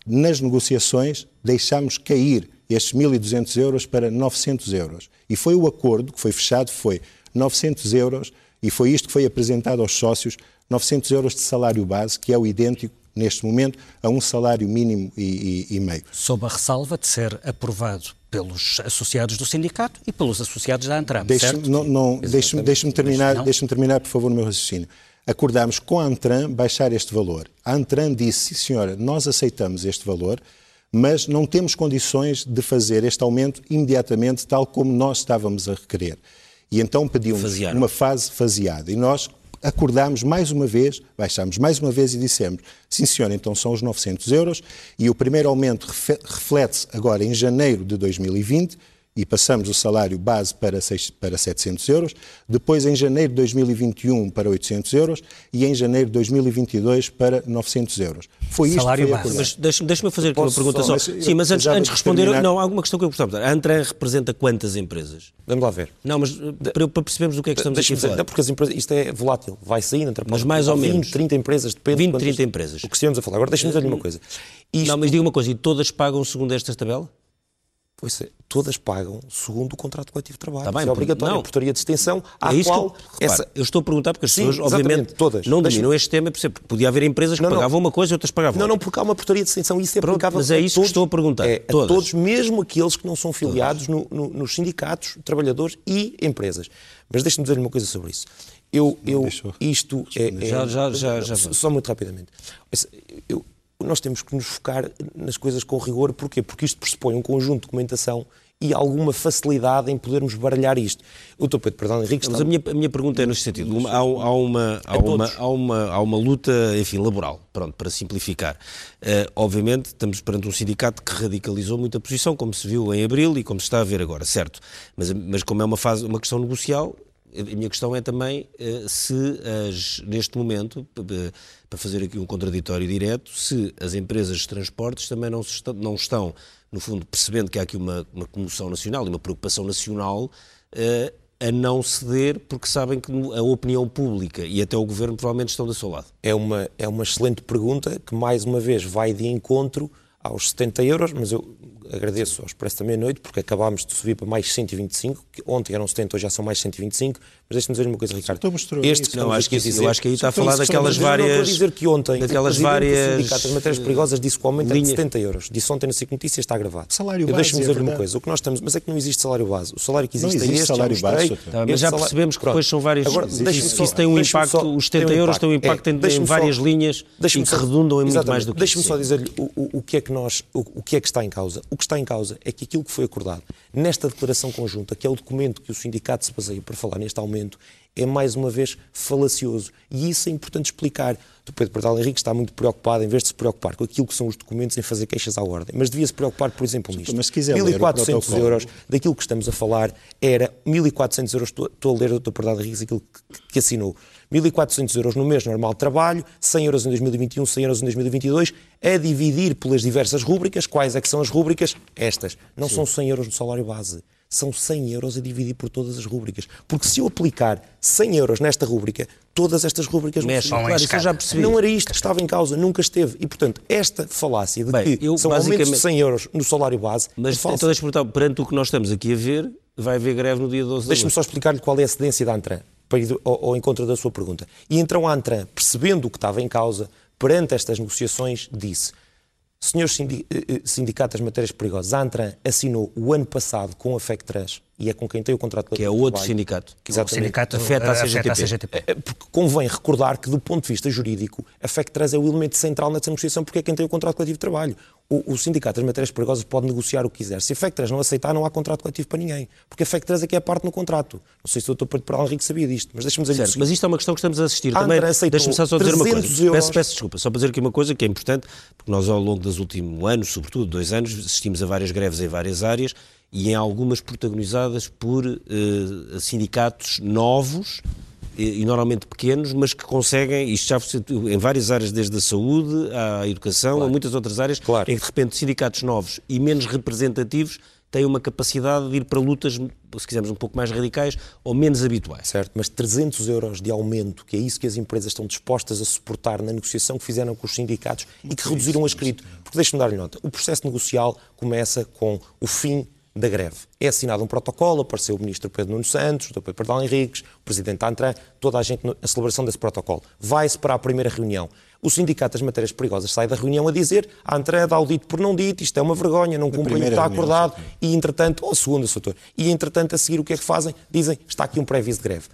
Nas negociações, deixámos cair estes 1.200 euros para 900 euros. E foi o acordo que foi fechado, foi 900 euros, e foi isto que foi apresentado aos sócios 900 euros de salário base, que é o idêntico neste momento, a um salário mínimo e, e, e meio. Sob a ressalva de ser aprovado pelos associados do sindicato e pelos associados da Antram, deixe certo? Não, não, deixe-me deixe terminar, deixe terminar, por favor, o meu raciocínio. Acordámos com a Antram baixar este valor. A Antram disse, sim senhora, nós aceitamos este valor, mas não temos condições de fazer este aumento imediatamente, tal como nós estávamos a requerer. E então pediu-nos uma fase faseada. E nós acordámos mais uma vez, baixámos mais uma vez e dissemos, sim senhor, então são os 900 euros. E o primeiro aumento reflete-se agora em janeiro de 2020 e passamos o salário base para, 6, para 700 euros, depois em janeiro de 2021 para 800 euros e em janeiro de 2022 para 900 euros. Foi isto salário que foi base. Mas deixa-me deixa fazer aqui uma pergunta só. só. Mas Sim, mas antes, antes de responder, terminar... não, há alguma questão que eu gostava. A Antran representa quantas empresas? Vamos lá ver. Não, mas para, para percebermos do que é que estamos aqui a falar. Porque as empresas, isto é volátil, vai saindo, entre Mas mais ou 20, menos. 30 empresas, depende 20, quantas, 30 empresas. O que estivemos a falar. Agora deixa-me dizer-lhe uma coisa. Isto... Não, mas diga uma coisa, e todas pagam segundo esta tabela? Pois é, todas pagam segundo o contrato coletivo de trabalho. Tá bem, é obrigatório. Não. A portaria de extensão, à é qual... eu, repare, eu estou a perguntar porque as Sim, pessoas, obviamente, todas. não dominam este tema, porque podia haver empresas que não, pagavam não. uma coisa e outras pagavam Não, outra. não, porque há uma portaria de extensão e isso é Pronto, aplicável mas é isso todos, que estou a perguntar. É, a todas. todos, mesmo aqueles que não são filiados no, no, nos sindicatos, trabalhadores e empresas. Mas deixe-me dizer-lhe uma coisa sobre isso. Eu, eu, isto é, é, já, já, já, já Só muito rapidamente. Eu, nós temos que nos focar nas coisas com rigor. Porquê? Porque isto pressupõe um conjunto de documentação e alguma facilidade em podermos baralhar isto. O Dr. Pedro Perdão Henrique está... Mas a minha, a minha pergunta é neste sentido. Uma, há, há, uma, há, uma, há, uma, há uma luta, enfim, laboral, pronto, para simplificar. Uh, obviamente, estamos perante um sindicato que radicalizou muita posição, como se viu em abril e como se está a ver agora, certo. Mas, mas como é uma, fase, uma questão negocial, a minha questão é também uh, se, as, neste momento, para fazer aqui um contraditório direto, se as empresas de transportes também não, está, não estão no fundo, percebendo que há aqui uma, uma comoção nacional e uma preocupação nacional, uh, a não ceder porque sabem que a opinião pública e até o governo provavelmente estão do seu lado? É uma, é uma excelente pergunta que, mais uma vez, vai de encontro aos 70 euros, mas eu agradeço ao Expresso da Meia-Noite, porque acabámos de subir para mais 125, que ontem eram 70, hoje já são mais 125, mas deixe-me dizer uma coisa, Ricardo. Este que não, acho que, dizer, eu acho que aí está a falar daquelas várias... Não, estou a dizer que ontem daquelas várias... o Sindicato das Matérias Perigosas disse que o aumento é de 70 euros. Disse ontem na SIC Notícias, está gravado. Salário eu base, deixe-me é dizer verdade. uma coisa, o que nós estamos... Mas é que não existe salário base. O salário que existe, Não existe é este, salário já mostrei. base, Tá, mas já salário- percebemos que depois são vários... Agora, deixe-me isso tem um impacto, os 70 tem um euros têm um impacto. É, em, várias linhas e que redundam em muito mais do que Deixe-me isso. só dizer-lhe o, que é que nós, o que é que está em causa. Que está em causa é que aquilo que foi acordado nesta declaração conjunta, que é o documento que o sindicato se baseia para falar neste aumento, é mais uma vez falacioso. E isso é importante explicar. O Pedro Perdal Henrique está muito preocupado, em vez de se preocupar com aquilo que são os documentos, em fazer queixas à ordem. Mas devia se preocupar, por exemplo, nisto. Mas se quiser ler o 1.400 protocolo. euros, daquilo que estamos a falar, era 1.400 euros, estou, estou a ler o Dr. Perdal Henrique aquilo que, que assinou. 1.400 euros no mês normal de trabalho, 100 euros em 2021, 100 euros em 2022, a dividir pelas diversas rúbricas. Quais é que são as rúbricas? Estas. Não são 100 euros no salário base. São 100 euros a dividir por todas as rúbricas. Porque se eu aplicar 100 euros nesta rúbrica, todas estas rúbricas vão Mexe, claro, isso eu já percebi. Não era isto que estava em causa, nunca esteve. E, portanto, esta falácia de Bem, que eu são aumentos de basicamente- 100 euros no salário base Mas é falsa. então deixa-me perante o que nós estamos aqui a ver, vai haver greve no dia 12 de Deixe-me agosto. só explicar-lhe qual é a cedência da Antran, para ir ao, ao encontro da sua pergunta. E então a Antran, percebendo o que estava em causa, perante estas negociações, disse: Senhores eh, eh, sindicatos das matérias perigosas, a Antran assinou o ano passado com a FECTRANS, e é com quem tem o contrato Que é de outro trabalho. sindicato. O Exatamente. sindicato Afeta a afeta CGTP. É, Porque convém recordar que, do ponto de vista jurídico, a FECTRANS é o elemento central nessa negociação porque é quem tem o contrato coletivo de trabalho. O, o Sindicato das Matérias Perigosas pode negociar o que quiser. Se a FECTRANS não aceitar, não há contrato coletivo para ninguém. Porque a FECTRANS é que é a parte no contrato. Não sei se o Dr. Pedro Peral Henrique sabia disto, mas deixa-me dizer Certo, mas isto é uma questão que estamos a assistir A também. Deixa-me só, só dizer uma coisa. 300 euros. Peço, peço desculpa, só para dizer aqui uma coisa que é importante, porque nós ao longo dos últimos anos, sobretudo dois anos, assistimos a várias greves em várias áreas e em algumas protagonizadas por eh, sindicatos novos e, normalmente pequenos, mas que conseguem, isto já em várias áreas, desde a saúde à educação, a muitas outras áreas, Claro. em que de repente sindicatos novos e menos representativos têm uma capacidade de ir para lutas, se quisermos, um pouco mais radicais ou menos habituais. Certo, mas 300 euros de aumento, que é isso que as empresas estão dispostas a suportar na negociação que fizeram com os sindicatos e que reduziram a escrito. Porque deixe-me dar-lhe nota, o processo negocial começa com o fim da greve. É assinado um protocolo, apareceu o ministro Pedro Nuno Santos, o Dr. Pardal Henriques, o presidente Antran, toda a gente na celebração desse protocolo. Vai-se para a primeira reunião. O Sindicato das Matérias Perigosas sai da reunião a dizer a André dá o dito por não dito, isto é uma vergonha, não cumpre o que está reunião, acordado, sim. e entretanto, ou segundo, doutor, e entretanto a seguir o que é que fazem? Dizem, está aqui um pré-aviso de greve.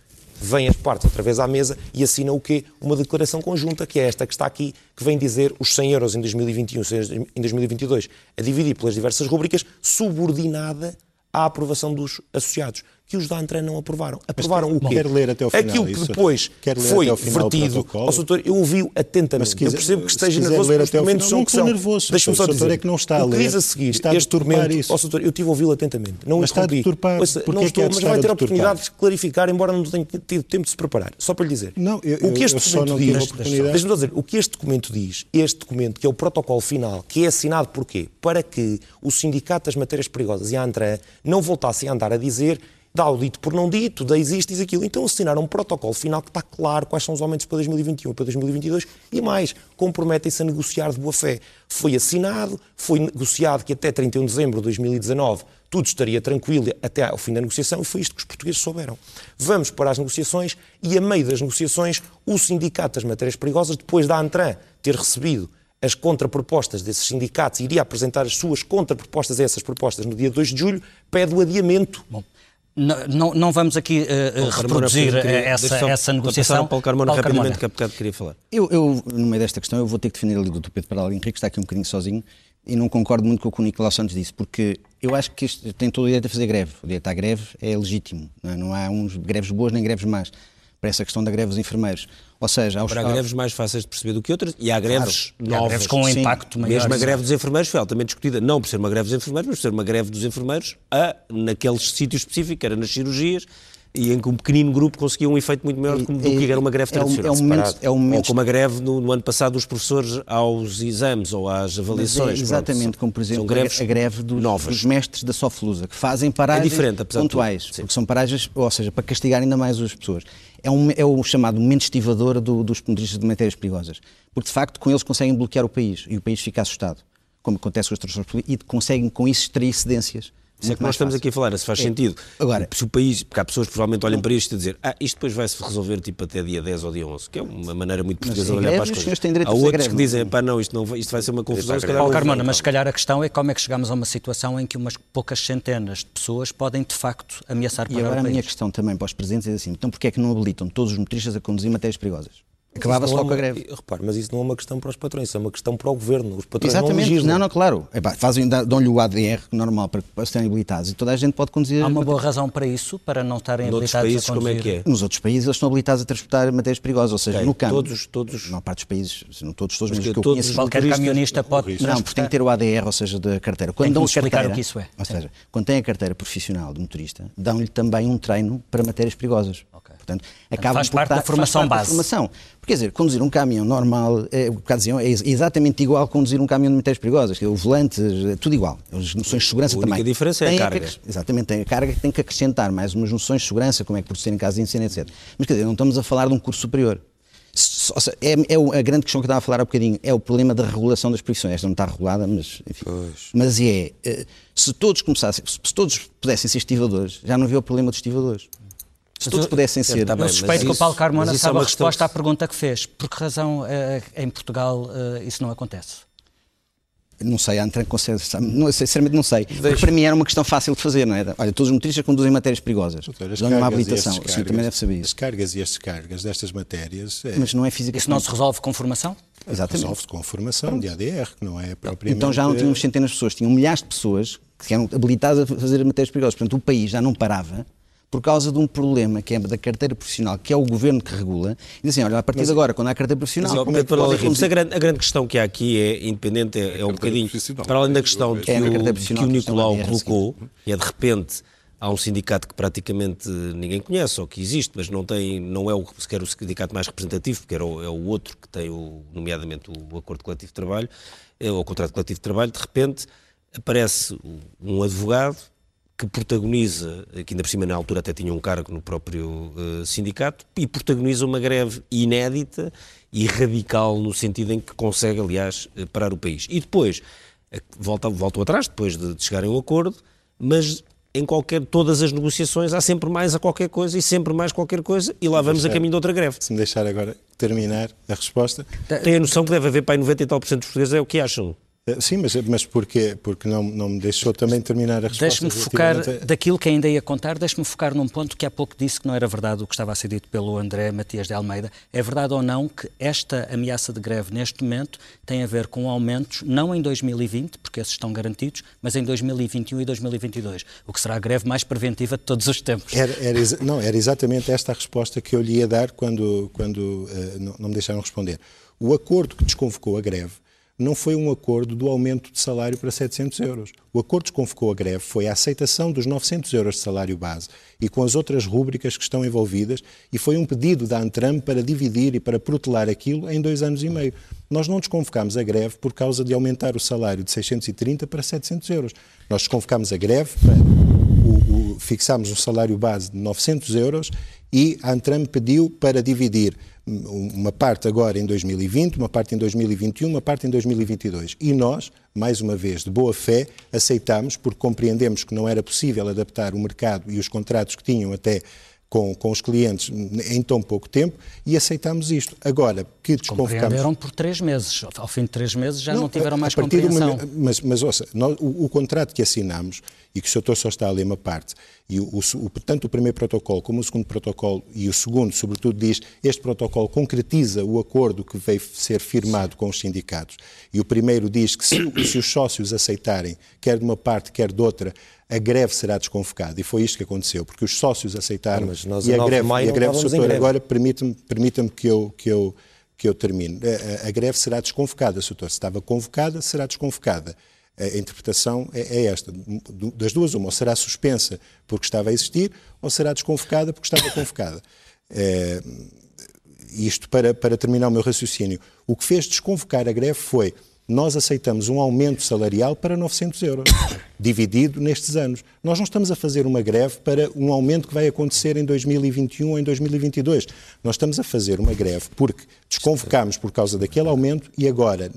Vêm as partes outra vez à mesa e assinam o quê? Uma declaração conjunta, que é esta que está aqui, que vem dizer os 100 euros em 2021, 100 em 2022, a dividir pelas diversas rubricas, subordinada à aprovação dos associados, que os da Antran não aprovaram. Aprovaram o quê? ler até ao final Aquilo que isso. depois ler foi ao o vertido. Ó, doutor, eu ouvi-o atentamente. Mas se quiser- eu percebo que esteja nervoso, ler os ao final, são não o que são. nervoso, Deixa-me só dizer. é que não está a o que diz ler, a seguir, está a este documento... isso. Ó, doutor, eu tive a ouvi-lo atentamente. Não Mas está a deturpar. Ouça, Porquê não é estou, de mas vai ter a oportunidade de clarificar, embora não tenha tido tempo de se preparar. Só para lhe dizer. Não, eu- o que este documento diz, deixa-me dizer, o que este documento diz, este documento, que é o protocolo final, que é assinado por quê? Para que o Sindicato das Matérias Perigosas e a ANTRA não voltassem a andar a dizer dá o dito por não dito, da isto, diz aquilo. Então assinaram um protocolo final que está claro quais são os aumentos para 2021 e para 2022 e mais, comprometem-se a negociar de boa fé. Foi assinado, foi negociado que até 31 de dezembro de 2019 tudo estaria tranquilo até ao fim da negociação e foi isto que os portugueses souberam. Vamos para as negociações e a meio das negociações o Sindicato das Matérias Perigosas, depois da ANTRAN ter recebido as contrapropostas desses sindicatos iria apresentar as suas contrapropostas a essas propostas no dia 2 de julho, pede o adiamento. Bom, não, não, não vamos aqui uh, reproduzir Carmona, queria- essa, só essa negociação. Paulo Carmona Paulo rapidamente, Carmona. que há bocado queria falar. Eu, eu, no meio desta questão, eu vou ter que defender ali do Dr. Pedro Peral Henrique, que está aqui um bocadinho sozinho, e não concordo muito com o que o Nicolau Santos disse, porque eu acho que isto tem todo o direito a fazer greve. O direito à greve é legítimo. Não, é? Não há uns greves boas nem greves más. Para essa questão da greve dos enfermeiros. Ou seja, aos, Há greves mais fáceis de perceber do que outras e há greves Há novas. greves com um sim. impacto maior. Mesmo a greve dos enfermeiros foi altamente discutida, não por ser uma greve dos enfermeiros, mas por ser uma greve dos enfermeiros a, naqueles sítios específicos, era nas cirurgias, e em que um pequenino grupo conseguia um efeito muito maior do que, do que era uma greve É um- tradicional. é um momento- é um momento- Ou como a greve no, no ano passado dos professores aos exames ou às é avaliações. exatamente Pronto, como, por exemplo, a greve dos, dos mestres da Soflusa, que fazem paragens É diferente, apesar pontuais, porque são paragens, ou seja, para castigar ainda mais as pessoas. É, um, é o chamado momento estivador do- dos motoristas de matérias perigosas, porque de facto com eles conseguem bloquear o país e o país fica assustado, como acontece com transportes públicos, e conseguem com isso extrair cedências. Isso é que nós estamos aqui a falar, se faz sentido. Agora- se o país, porque há pessoas que provavelmente olham para isto e dizem, ah, isto depois vai-se resolver tipo até dia 10 ou dia 11, que é uma maneira muito portuguesa de olhar greve, para as coisas. têm direito há outros greve, que dizem, é? pá, não, isto, não, vai- isto vai ser uma confusão, se calhar não Carmona, mas se calma. calhar a questão é como é que chegamos a uma situação em que umas poucas centenas de pessoas podem de facto ameaçar E parar agora o a minha país. questão também para os presentes é assim, então porquê é que não habilitam todos os motoristas a conduzir matérias perigosas? Acabava-se não logo é com a greve. Repare, mas isso não é uma questão para os patrões, isso é uma questão para o governo. Os patrões não Exatamente, legislam. não, não, claro. Epá, fazem, dão-lhe o ADR normal para, para serem habilitados e toda a gente pode conduzir. Há uma boa razão para isso, para não estarem Noutros habilitados países, a como é conduzir. que é? Nos outros países eles estão habilitados a transportar matérias perigosas, ou seja, Ok, no campo. todos- todos- maior parte dos países, não todos, todos, Mas mas que eu todos conheço. Qualquer camionista pode Não, porque tem que ter o ADR, ou seja, da carteira. Quando Tem que dão explicar carteira, o que isso é. Ou Sim. seja, quando tem a carteira profissional de motorista, dão-lhe também um treino para matérias perigosas. Ok. Portanto, acabam faz por parte da dar- faz formação parte da base. formação. Porque, quer dizer, conduzir um caminhão normal, é, diziam, é ex- exatamente igual a conduzir um caminhão de matérias perigosas. é O volante, é tudo igual. As noções de segurança A única também. diferença é a Tem carga. que- Exatamente, tem a carga que tem que acrescentar mais umas noções de segurança, como é que proceder em caso de incêndio, etc. Mas, quer dizer, não estamos a falar de um curso superior. Seja, É, é a grande questão que eu estava a falar há bocadinho, é o problema da regulação das profissões. Esta não está regulada, mas enfim. Mas é, eh, se todos começassem, se se todos pudessem ser estivadores, já não havia o problema dos estivadores. Se todos pudessem ser. tá bem, Eu suspeito que o Paulo Carmona é sabe uma a questão- resposta à pergunta que fez. Por que razão eh, em Portugal eh, isso não acontece? Não sei, a Antran não, sinceramente não sei. Porque para mim era uma questão fácil de fazer, não é? Olha, todos os motoristas conduzem matérias perigosas. Doutor, as uma habilitação. O senhor também deve saber As isso. cargas e as descargas destas matérias é, Mas não é física. Isso não se resolve com formação? Exatamente. resolve-se com formação de ADR, que não é propriamente... Então já não tínhamos centenas de pessoas, tinham milhares de pessoas que eram habilitadas a fazer matérias perigosas. Portanto, o país já não parava por causa de um problema que é da carteira profissional, que é o governo que regula, e assim, olha, a partir de agora, quando há carteira profissional, Mas, como é que podem Henriques, a, grande, a grande questão que há aqui é independente, é, é um bocadinho, para além da questão que, É, o, que o que estão Nicolau dizer, colocou, e é de repente há um sindicato que praticamente ninguém conhece, ou que existe, mas não, tem, não é o, sequer o sindicato mais representativo, porque era o, é o outro que tem, o, nomeadamente, o Acordo Coletivo de Trabalho, é, o Contrato Coletivo de Trabalho, de repente aparece um advogado que protagoniza, que ainda por cima na altura até tinha um cargo no próprio eh, sindicato, e protagoniza uma greve inédita e radical no sentido em que consegue, aliás, eh, parar o país. E depois, eh, volta, voltam atrás, depois de, de chegarem a um acordo, mas em qualquer, todas as negociações há sempre mais a qualquer coisa e sempre mais qualquer coisa, e lá vamos a caminho de outra greve. Se me deixar agora, terminar a resposta. Tem a noção que deve haver para aí 90 e tal por cento dos portugueses é o que acham. Eh, sim, mas, mas porquê? Porque não, não me deixou também terminar a resposta. Deixe-me focar, daquilo que ainda ia contar, deixe-me focar num ponto que há pouco disse que não era verdade o que estava a ser dito pelo André Matias de Almeida. É verdade ou não que esta ameaça de greve neste momento tem a ver com aumentos, não em 2020, porque esses estão garantidos, mas em 2021 e 2022, o que será a greve mais preventiva de todos os tempos. Era, era não, era exatamente esta a resposta que eu lhe ia dar quando, quando uh, não, não me deixaram responder. O acordo que desconvocou a greve não foi um acordo do aumento de salário para 700 euros. O acordo que convocou a greve foi a aceitação dos 900 euros de salário base e com as outras rúbricas que estão envolvidas e foi um pedido da Antram para dividir e para protelar aquilo em dois anos e meio. Nós não desconvocámos a greve por causa de aumentar o salário de 630 para 700 euros. Nós desconvocámos a greve para fixámos o salário base de 900 euros e a Antram pediu para dividir uma parte agora em 2020, uma parte em 2021, uma parte em 2022. E nós, mais uma vez, de boa fé, aceitamos, porque compreendemos que não era possível adaptar o mercado e os contratos que tinham até com, com os clientes em tão pouco tempo e aceitamos isto. Agora, que desconfocamos... Compreenderam por três meses. Ao fim de três meses já não, não tiveram mais compreensão. mas, mas ouça, nós, o, o, contrato que assinamos, e que o Sr. só está a ler uma parte, e o, o, tanto o primeiro protocolo como o segundo protocolo, e o segundo, sobretudo, diz este protocolo concretiza o acordo que veio ser firmado com os sindicatos. E o primeiro diz que se, (coughs) se os sócios aceitarem, quer de uma parte, quer de outra, a greve será desconvocada. E foi isto que aconteceu, porque os sócios aceitaram ah, e a greve, e a greve doutor, agora permita-me permita que eu, que eu, que eu termine. A, a, a greve será desconvocada, doutor. Se estava convocada, será desconvocada. A interpretação é, é esta. Das duas, uma, ou será suspensa porque estava a existir, ou será desconvocada porque estava convocada. É, (laughs) isto para, para terminar o meu raciocínio. O que fez desconvocar a greve foi nós aceitamos um aumento salarial para 900 euros, (coughs) dividido nestes anos. Nós não estamos a fazer uma greve para um aumento que vai acontecer em 2021 ou em 2022. Nós estamos a fazer uma greve porque desconvocámos por causa daquele aumento e agora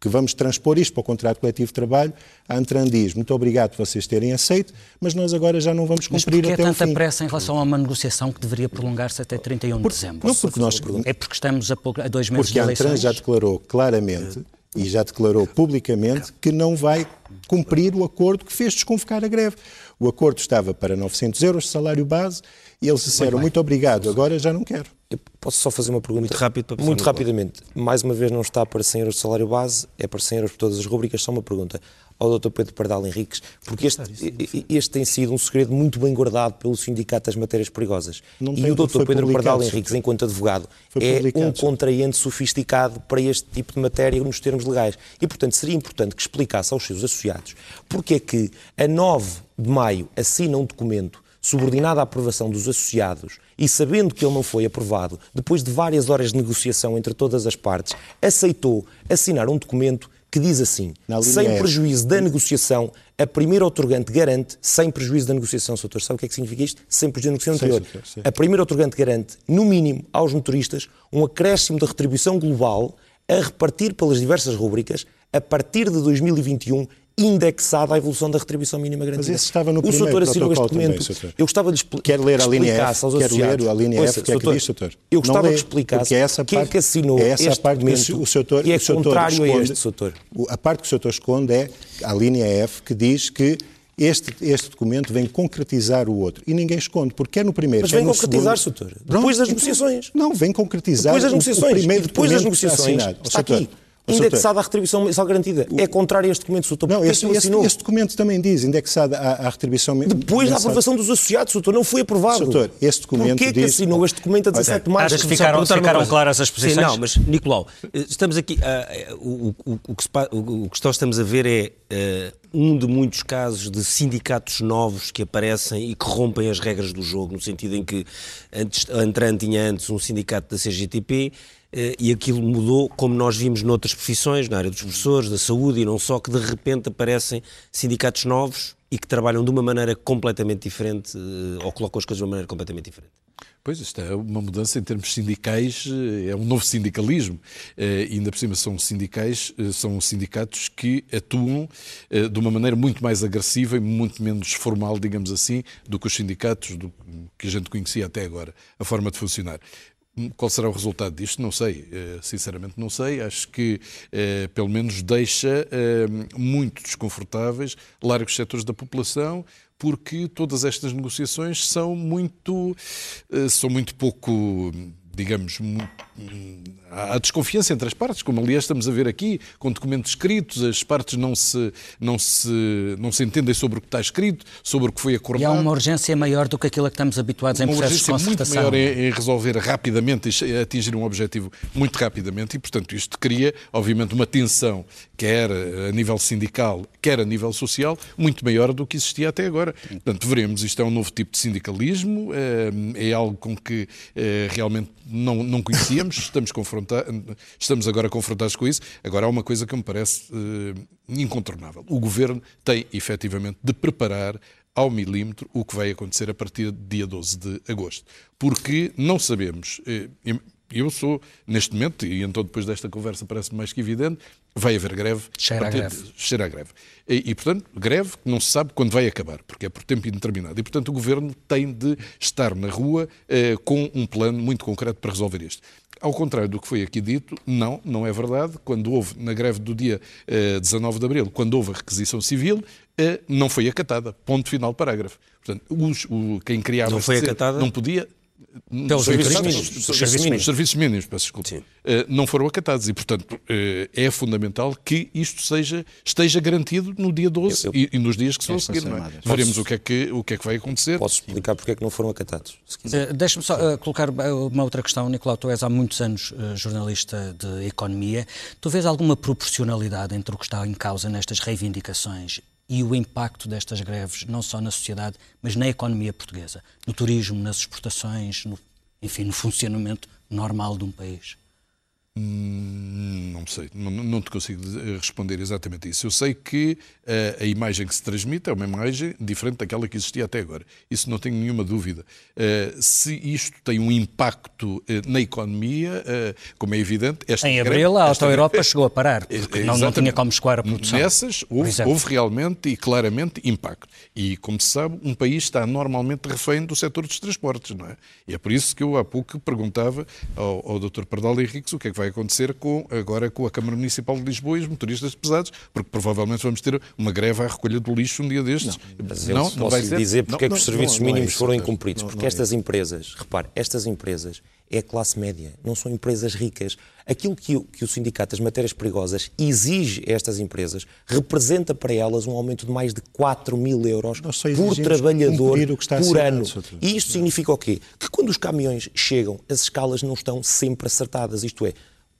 que vamos transpor isto para o contrato coletivo de trabalho, a Antran diz, muito obrigado por vocês terem aceito, mas nós agora já não vamos cumprir mas até é tanta pressa em relação a uma negociação que deveria prolongar-se até 31 de dezembro? Não, porque nós... É porque estamos a, pouco, a dois meses porque de eleições? Porque a Antran já declarou claramente e já declarou publicamente que não vai cumprir o acordo que fez desconvocar a greve. O acordo estava para 900 euros de salário base e eles disseram muito, muito obrigado, agora já não quero. Eu posso só fazer uma pergunta? Muito rápido para Muito rapidamente. Mais uma vez não está para 100 euros de salário base, é para 100 euros por todas as rubricas. Só uma pergunta ao Dr. Pedro Pardal Henriques, porque este, este tem sido um segredo muito bem guardado pelo Sindicato das Matérias Perigosas. Não e o Dr. Pedro Pardal Henriques, enquanto advogado, é um contraente sofisticado para este tipo de matéria nos termos legais. E, portanto, seria importante que explicasse aos seus associados porque é que a 9 de maio assina um documento subordinado à aprovação dos associados e sabendo que ele não foi aprovado, depois de várias horas de negociação entre todas as partes, aceitou assinar um documento que diz assim: sem prejuízo da negociação, a primeira otorgante garante, sem prejuízo da negociação, Sr. Sabe o que é que significa isto? Sem prejuízo da negociação anterior. Sim, sim, sim. A primeira otorgante garante, no mínimo, aos motoristas, um acréscimo de retribuição global a repartir pelas diversas rúbricas a partir de 2021 indexada à evolução da retribuição mínima garantida. Mas isso estava no o primeiro doutor assinou este documento. Também, eu gostava de expli Quer ler a linha F, aos quer ler a linha F, que é que diz, doutor? Eu gostava de explicar que é essa quem é que assinou é essa este parte documento que o, doutor, que é o contrário esconde, a este, doutor. A parte que o doutor esconde é a linha F, que diz que este, este, documento vem concretizar o outro. E ninguém esconde, porque é no primeiro. Mas vem concretizar, segundo... doutor. Depois das negociações. Não, vem concretizar depois das negociações. o, o primeiro depois das negociações. Está aqui indexada à retribuição mensal garantida. É contrário a este documento, Soutor. Não, este, este, este, documento também diz indexada à, à retribuição mensal. Depois da aprovação dos associados, Soutor, não foi aprovado. Soutor, este documento Porquê diz... que assinou este documento a 17 de março? Acho que ficaram, ficaram claras as posições? Sim, não, mas, Nicolau, estamos aqui... Uh, o, o, o, que se, o, que nós estamos a ver é... Uh, um de muitos casos de sindicatos novos que aparecem e que rompem as regras do jogo, no sentido em que antes, a Antran tinha antes um sindicato da CGTP e aquilo mudou, como nós vimos noutras profissões, na área dos professores, da saúde e não só, que de repente aparecem sindicatos novos e que trabalham de uma maneira completamente diferente eh, ou colocam as coisas de uma maneira completamente diferente. Pois, isto é uma mudança em termos sindicais, eh, é um novo sindicalismo. E ainda por cima são sindicais, são sindicatos que atuam de uma maneira muito mais agressiva e muito menos formal, digamos assim, do que os sindicatos do, que a gente conhecia até agora, a forma de funcionar. Qual será o resultado disto? Não sei, eh, sinceramente não sei. Acho que, eh, pelo menos, deixa eh, muito desconfortáveis largos setores da população, porque todas estas negociações são muito, são muito pouco digamos, há desconfiança entre as partes, como aliás estamos a ver aqui, com documentos escritos, as partes não se, não se, não se entendem sobre o que está escrito, sobre o que foi acordado. E há uma urgência maior do que aquilo a que estamos habituados em processos de concertação. Uma urgência muito maior em, resolver rapidamente e atingir um objetivo muito rapidamente e, portanto, isto cria, obviamente, uma tensão, quer a nível sindical, quer a nível social, muito maior do que existia até agora. Portanto, veremos, isto é um novo tipo de sindicalismo, é, é algo com que é, realmente não, não conhecíamos, estamos, estamos agora confrontados com isso. Agora, há uma coisa que me parece uh, incontornável. O Governo tem, efetivamente, de preparar ao milímetro o que vai acontecer a partir de dia 12 de agosto. Porque não sabemos, uh, eu sou, neste momento, e então depois desta conversa parece mais que evidente, vai haver greve. Cheira a greve. Cheira a greve. E, e, portanto, greve que não se sabe quando vai acabar, porque é por tempo indeterminado. E, portanto, o Governo tem de estar na rua eh, com um plano muito concreto para resolver isto. Ao contrário do que foi aqui dito, não, não é verdade. Quando houve, na greve do dia eh, 19 de abril, quando houve a requisição civil, eh, não foi acatada. Ponto final, parágrafo. Portanto, os, o, quem criava não foi acatada? não podia pelos serviços mínimos. Os serviços mínimos. serviços mínimos, peço desculpa. Uh, não foram acatados e, portanto, uh, é fundamental que isto seja, esteja garantido no dia 12 eu, eu, e, e, nos dias que se vão seguir. É? Veremos o que, é que, o que é que vai acontecer. Posso explicar porque é que não foram acatados, uh, Deixa-me só colocar uma outra questão. Nicolau, tu és há muitos anos jornalista de economia. Tu vês alguma proporcionalidade entre o que está em causa nestas reivindicações e o impacto destas greves, não só na sociedade, mas na economia portuguesa, no turismo, nas exportações, no, enfim, no funcionamento normal de um país? Hum, não sei, não, não, te consigo responder exatamente isso. Eu sei que uh, a imagem que se transmite é uma imagem diferente daquela que existia até agora. Isso não tenho nenhuma dúvida. Uh, se isto tem um impacto uh, na economia, como é evidente. Esta em abril, a Auto Europa chegou a parar, porque não, não, tinha como escoar a produção. Nessas, houve, houve, realmente e claramente impacto. E, como se sabe, um país está normalmente refém do setor dos transportes, não é? E é por isso que eu há pouco perguntava ao, ao Dr. Pardal Henriques o que é que vai acontecer com, agora com a Câmara Municipal de Lisboa e os motoristas pesados, porque provavelmente vamos ter uma greve à recolha do lixo um dia destes. Não, mas não, não vai ser. dizer porque não, é que os serviços mínimos é foram incumpridos. porque é estas empresas, repare, estas empresas é a classe média, não são empresas ricas. Aquilo que o, que o Sindicato das Matérias Perigosas exige a estas empresas representa para elas um aumento de mais de 4 mil euros por trabalhador por ano. E isto significa o quê? Que quando os caminhões chegam, as escalas não estão sempre acertadas, isto é,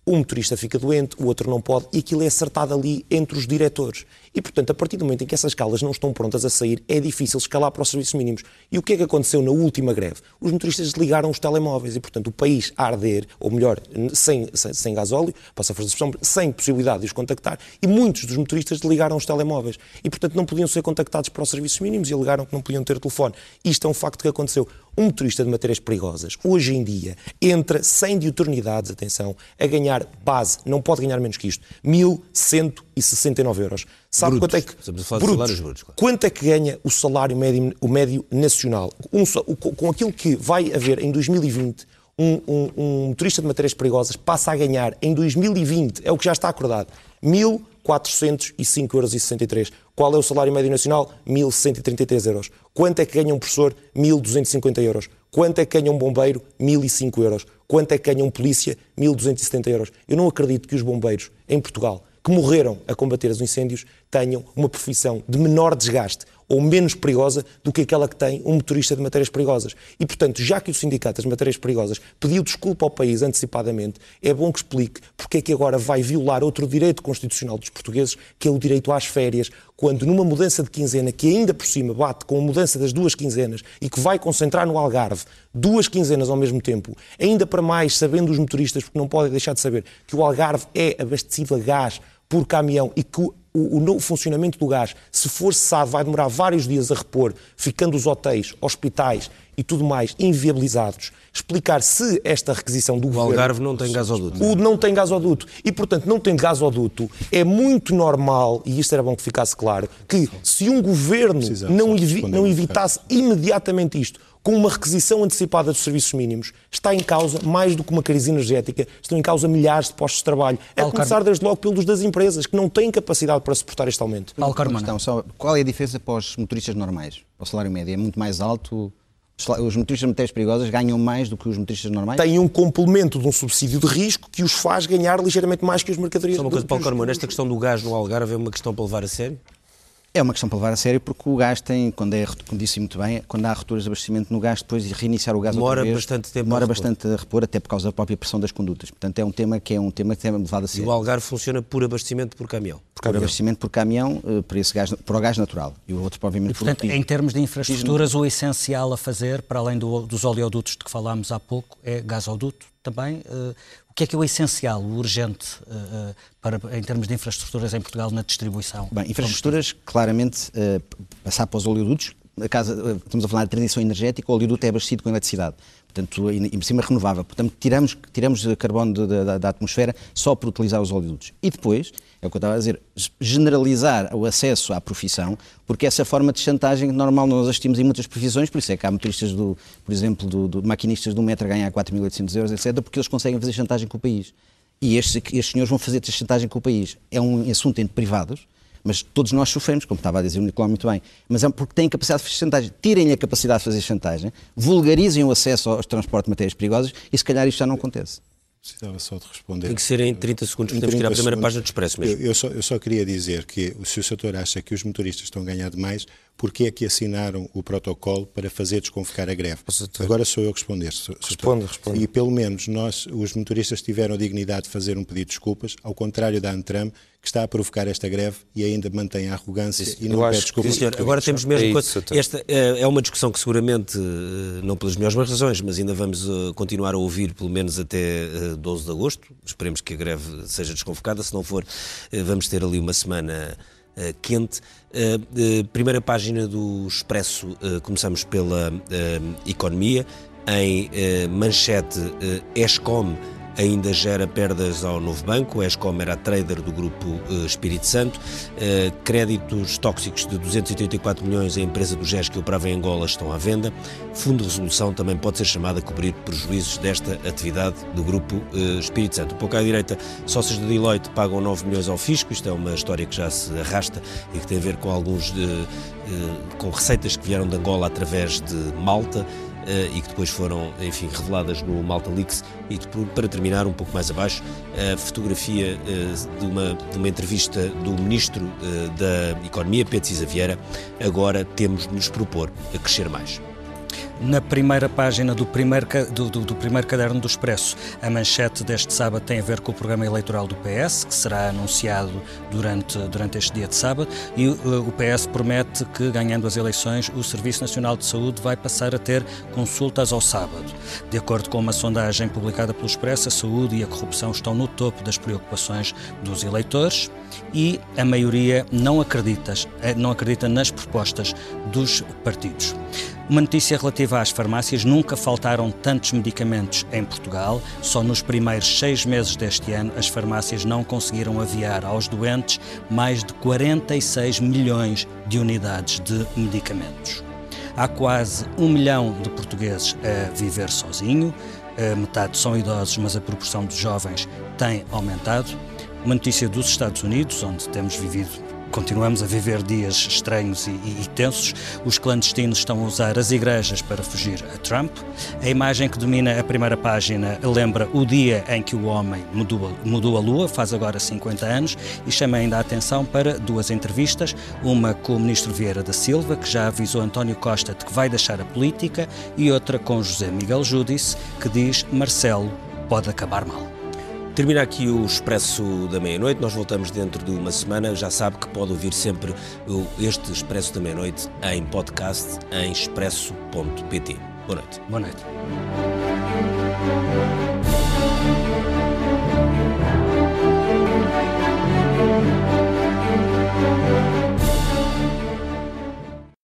um motorista fica doente, o outro não pode, e aquilo é acertado ali entre os diretores. E, portanto, a partir do momento em que essas escalas não estão prontas a sair, é difícil escalar para os serviços mínimos. E o que é que aconteceu na última greve? Os motoristas desligaram os telemóveis e, portanto, o país a arder, ou melhor, sem, sem, sem gasóleo, passa a expressão, sem possibilidade de os contactar, e muitos dos motoristas desligaram os telemóveis. E, portanto, não podiam ser contactados para os serviços mínimos e alegaram que não podiam ter telefone. Isto é um facto que aconteceu um motorista de matérias perigosas, hoje em dia, entra sem diuturnidades, atenção, a ganhar base, não pode ganhar menos que isto, 1.169 euros. Sabe brutos. quanto é que. Brutos, brutos, claro. Quanto é que ganha o salário médio, o médio nacional? Um, com aquilo que vai haver em 2020, um, um, um motorista de matérias perigosas passa a ganhar em 2020, é o que já está acordado, 1.000 405,63€. Qual é o salário médio nacional? 1.133 euros. Quanto é que ganha um professor? 1.250 euros. Quanto é que ganha um bombeiro? 1.005 euros. Quanto é que ganha um polícia? 1.270 euros. Eu não acredito que os bombeiros em Portugal que morreram a combater os incêndios tenham uma profissão de menor desgaste ou menos perigosa do que aquela que tem um motorista de matérias perigosas. E, portanto, já que o Sindicato das Matérias Perigosas pediu desculpa ao país antecipadamente, é bom que explique porque é que agora vai violar outro direito constitucional dos portugueses, que é o direito às férias, quando numa mudança de quinzena, que ainda por cima bate com a mudança das duas quinzenas e que vai concentrar no Algarve duas quinzenas ao mesmo tempo, ainda para mais sabendo os motoristas, porque não podem deixar de saber que o Algarve é abastecido a gás por caminhão e que o, o, funcionamento do gás, se for cessado, vai demorar vários dias a repor, ficando os hotéis, hospitais e tudo mais inviabilizados. Explicar se esta requisição do o governo... O Algarve não tem gasoduto. O não tem gasoduto. E, portanto, não tem gasoduto. É muito normal, e isto era bom que ficasse claro, que se um governo não, não evitasse imediatamente isto, com uma requisição antecipada dos serviços mínimos, está em causa, mais do que uma crise energética, estão em causa milhares de postos de trabalho. É Paulo começar desde logo pelos das empresas, que não têm capacidade para suportar este aumento. Questão só, qual é a diferença para os motoristas normais? O salário médio é muito mais alto? Os Os motoristas de matérias perigosas ganham mais do que os motoristas normais? Têm um complemento de um subsídio de risco que os faz ganhar ligeiramente mais que as mercadorias. Só uma coisa, Paulo os- Carmona, esta questão do gás no Algarve é uma questão para levar a sério? É uma questão para levar a sério porque o gás tem, quando é, como disse muito bem, quando há rupturas de abastecimento no gás, depois de reiniciar o gás Demora outra vez, bastante tempo a demora repor. bastante a repor, até por causa da própria pressão das condutas. Portanto, é um tema que é um tema que tem levado a E sério. o Algarve funciona por abastecimento por caminhão. por abastecimento por caminhão, eh, por, esse gás, por o gás natural. E o outro, provavelmente, por Portanto, em termos de infraestruturas, o essencial a fazer, para além do- dos oleodutos de que falámos há pouco, é gasoduto também. Eh, que é que é o essencial, o urgente, eh, para, em termos de infraestruturas em Portugal na distribuição? Bem, infraestruturas, claramente, eh, passar para os oleodutos. A casa, estamos a falar de transição energética, o oleoduto é abastecido com eletricidade. Portanto, e por cima renovável. Portanto, tiramos, tiramos carbono da- da, da atmosfera só por utilizar os oleodutos. E depois, é o que eu estava a dizer, generalizar o acesso à profissão, porque essa forma de chantagem normal nós assistimos em muitas profissões, por isso é que há motoristas, do, por exemplo, do, do- maquinistas do metro a ganhar 4.800 euros, etc., porque eles conseguem fazer chantagem com o país. E estes, estes senhores vão fazer chantagem com o país. É um assunto entre privados, mas todos nós sofremos, como estava a dizer o Nicolau muito bem. Mas é porque têm capacidade de fazer chantagem. Tirem-lhe a capacidade de fazer chantagem, vulgarizem o acesso aos transportes de matérias perigosas e se calhar isto já não acontece. Precisava só de responder. Tem que ser em 30 segundos, Em temos que ir à 30 primeira segundos. página do Expresso mesmo. Eu, eu só, eu só queria dizer que se o setor acha que os motoristas estão a ganhar demais, porquê é que assinaram o protocolo para fazer desconvocar a greve? Setor. Agora sou eu a responder. Responde, responde. E pelo menos nós, os motoristas, tiveram a dignidade de fazer um pedido de desculpas, ao contrário da Antram, que está a provocar esta greve e ainda mantém a arrogância e eu não pede desculpas. Sim, senhor. Agora temos mesmo É coisa-. Esta eh, é uma discussão que seguramente, eh, não pelas melhores razões, mas ainda vamos eh, continuar a ouvir pelo menos até eh, 12 de agosto. Esperemos que a greve seja desconvocada, se não for, eh, vamos ter ali uma semana eh, quente. Eh, eh, primeira página do Expresso, eh, começamos pela eh, economia. Em eh, manchete, eh, Escom ainda gera perdas ao novo banco. Escom era trader do grupo eh, Espírito Santo. Eh, créditos tóxicos de 284 milhões a empresa do GES que operava em Angola estão à venda. Fundo de resolução também pode ser chamado a cobrir prejuízos desta atividade do grupo eh, Espírito Santo. Um pouco à direita, sócios da Deloitte pagam 9 milhões ao fisco. Isto é uma história que já se arrasta e que tem a ver com alguns de, com receitas que vieram de Angola através de Malta e que depois foram, enfim, reveladas no Malta Leaks. E para terminar, um pouco mais abaixo, a fotografia eh, de, uma, de uma entrevista do Ministro eh, da Economia, Pedro Cisa Vieira. Agora temos de nos propor a crescer mais. Na primeira página do primeiro, do, do- do primeiro caderno do Expresso, a manchete deste sábado tem a ver com o programa eleitoral do PS, que será anunciado durante, durante este dia de sábado, e uh, o PS promete que, ganhando as eleições, o Serviço Nacional de Saúde vai passar a ter consultas ao sábado. De acordo com uma sondagem publicada pelo Expresso, a saúde e a corrupção estão no topo das preocupações dos eleitores e a maioria não acredita, eh, não acredita nas propostas dos partidos. Uma notícia relativa às farmácias: nunca faltaram tantos medicamentos em Portugal. Só nos primeiros seis meses deste ano, as farmácias não conseguiram aviar aos doentes mais de 46 milhões de unidades de medicamentos. Há quase um milhão de portugueses a viver sozinho, a metade são idosos, mas a proporção de jovens tem aumentado. Uma notícia dos Estados Unidos, onde temos vivido, continuamos a viver dias estranhos e, e- e tensos. Os clandestinos estão a usar as igrejas para fugir a Trump. A imagem que domina a primeira página lembra o dia em que o homem mudou, a- mudou a Lua, faz agora 50 anos, e chama ainda a atenção para duas entrevistas, uma com o ministro Vieira da Silva, que já avisou António Costa de que vai deixar a política, e outra com José Miguel Júdice, que diz Marcelo pode acabar mal. Termina aqui o Expresso da Meia-Noite. Nós voltamos dentro de uma semana. Já sabe que pode ouvir sempre este Expresso da Meia-Noite em podcast em expresso.pt. Boa noite. Boa noite.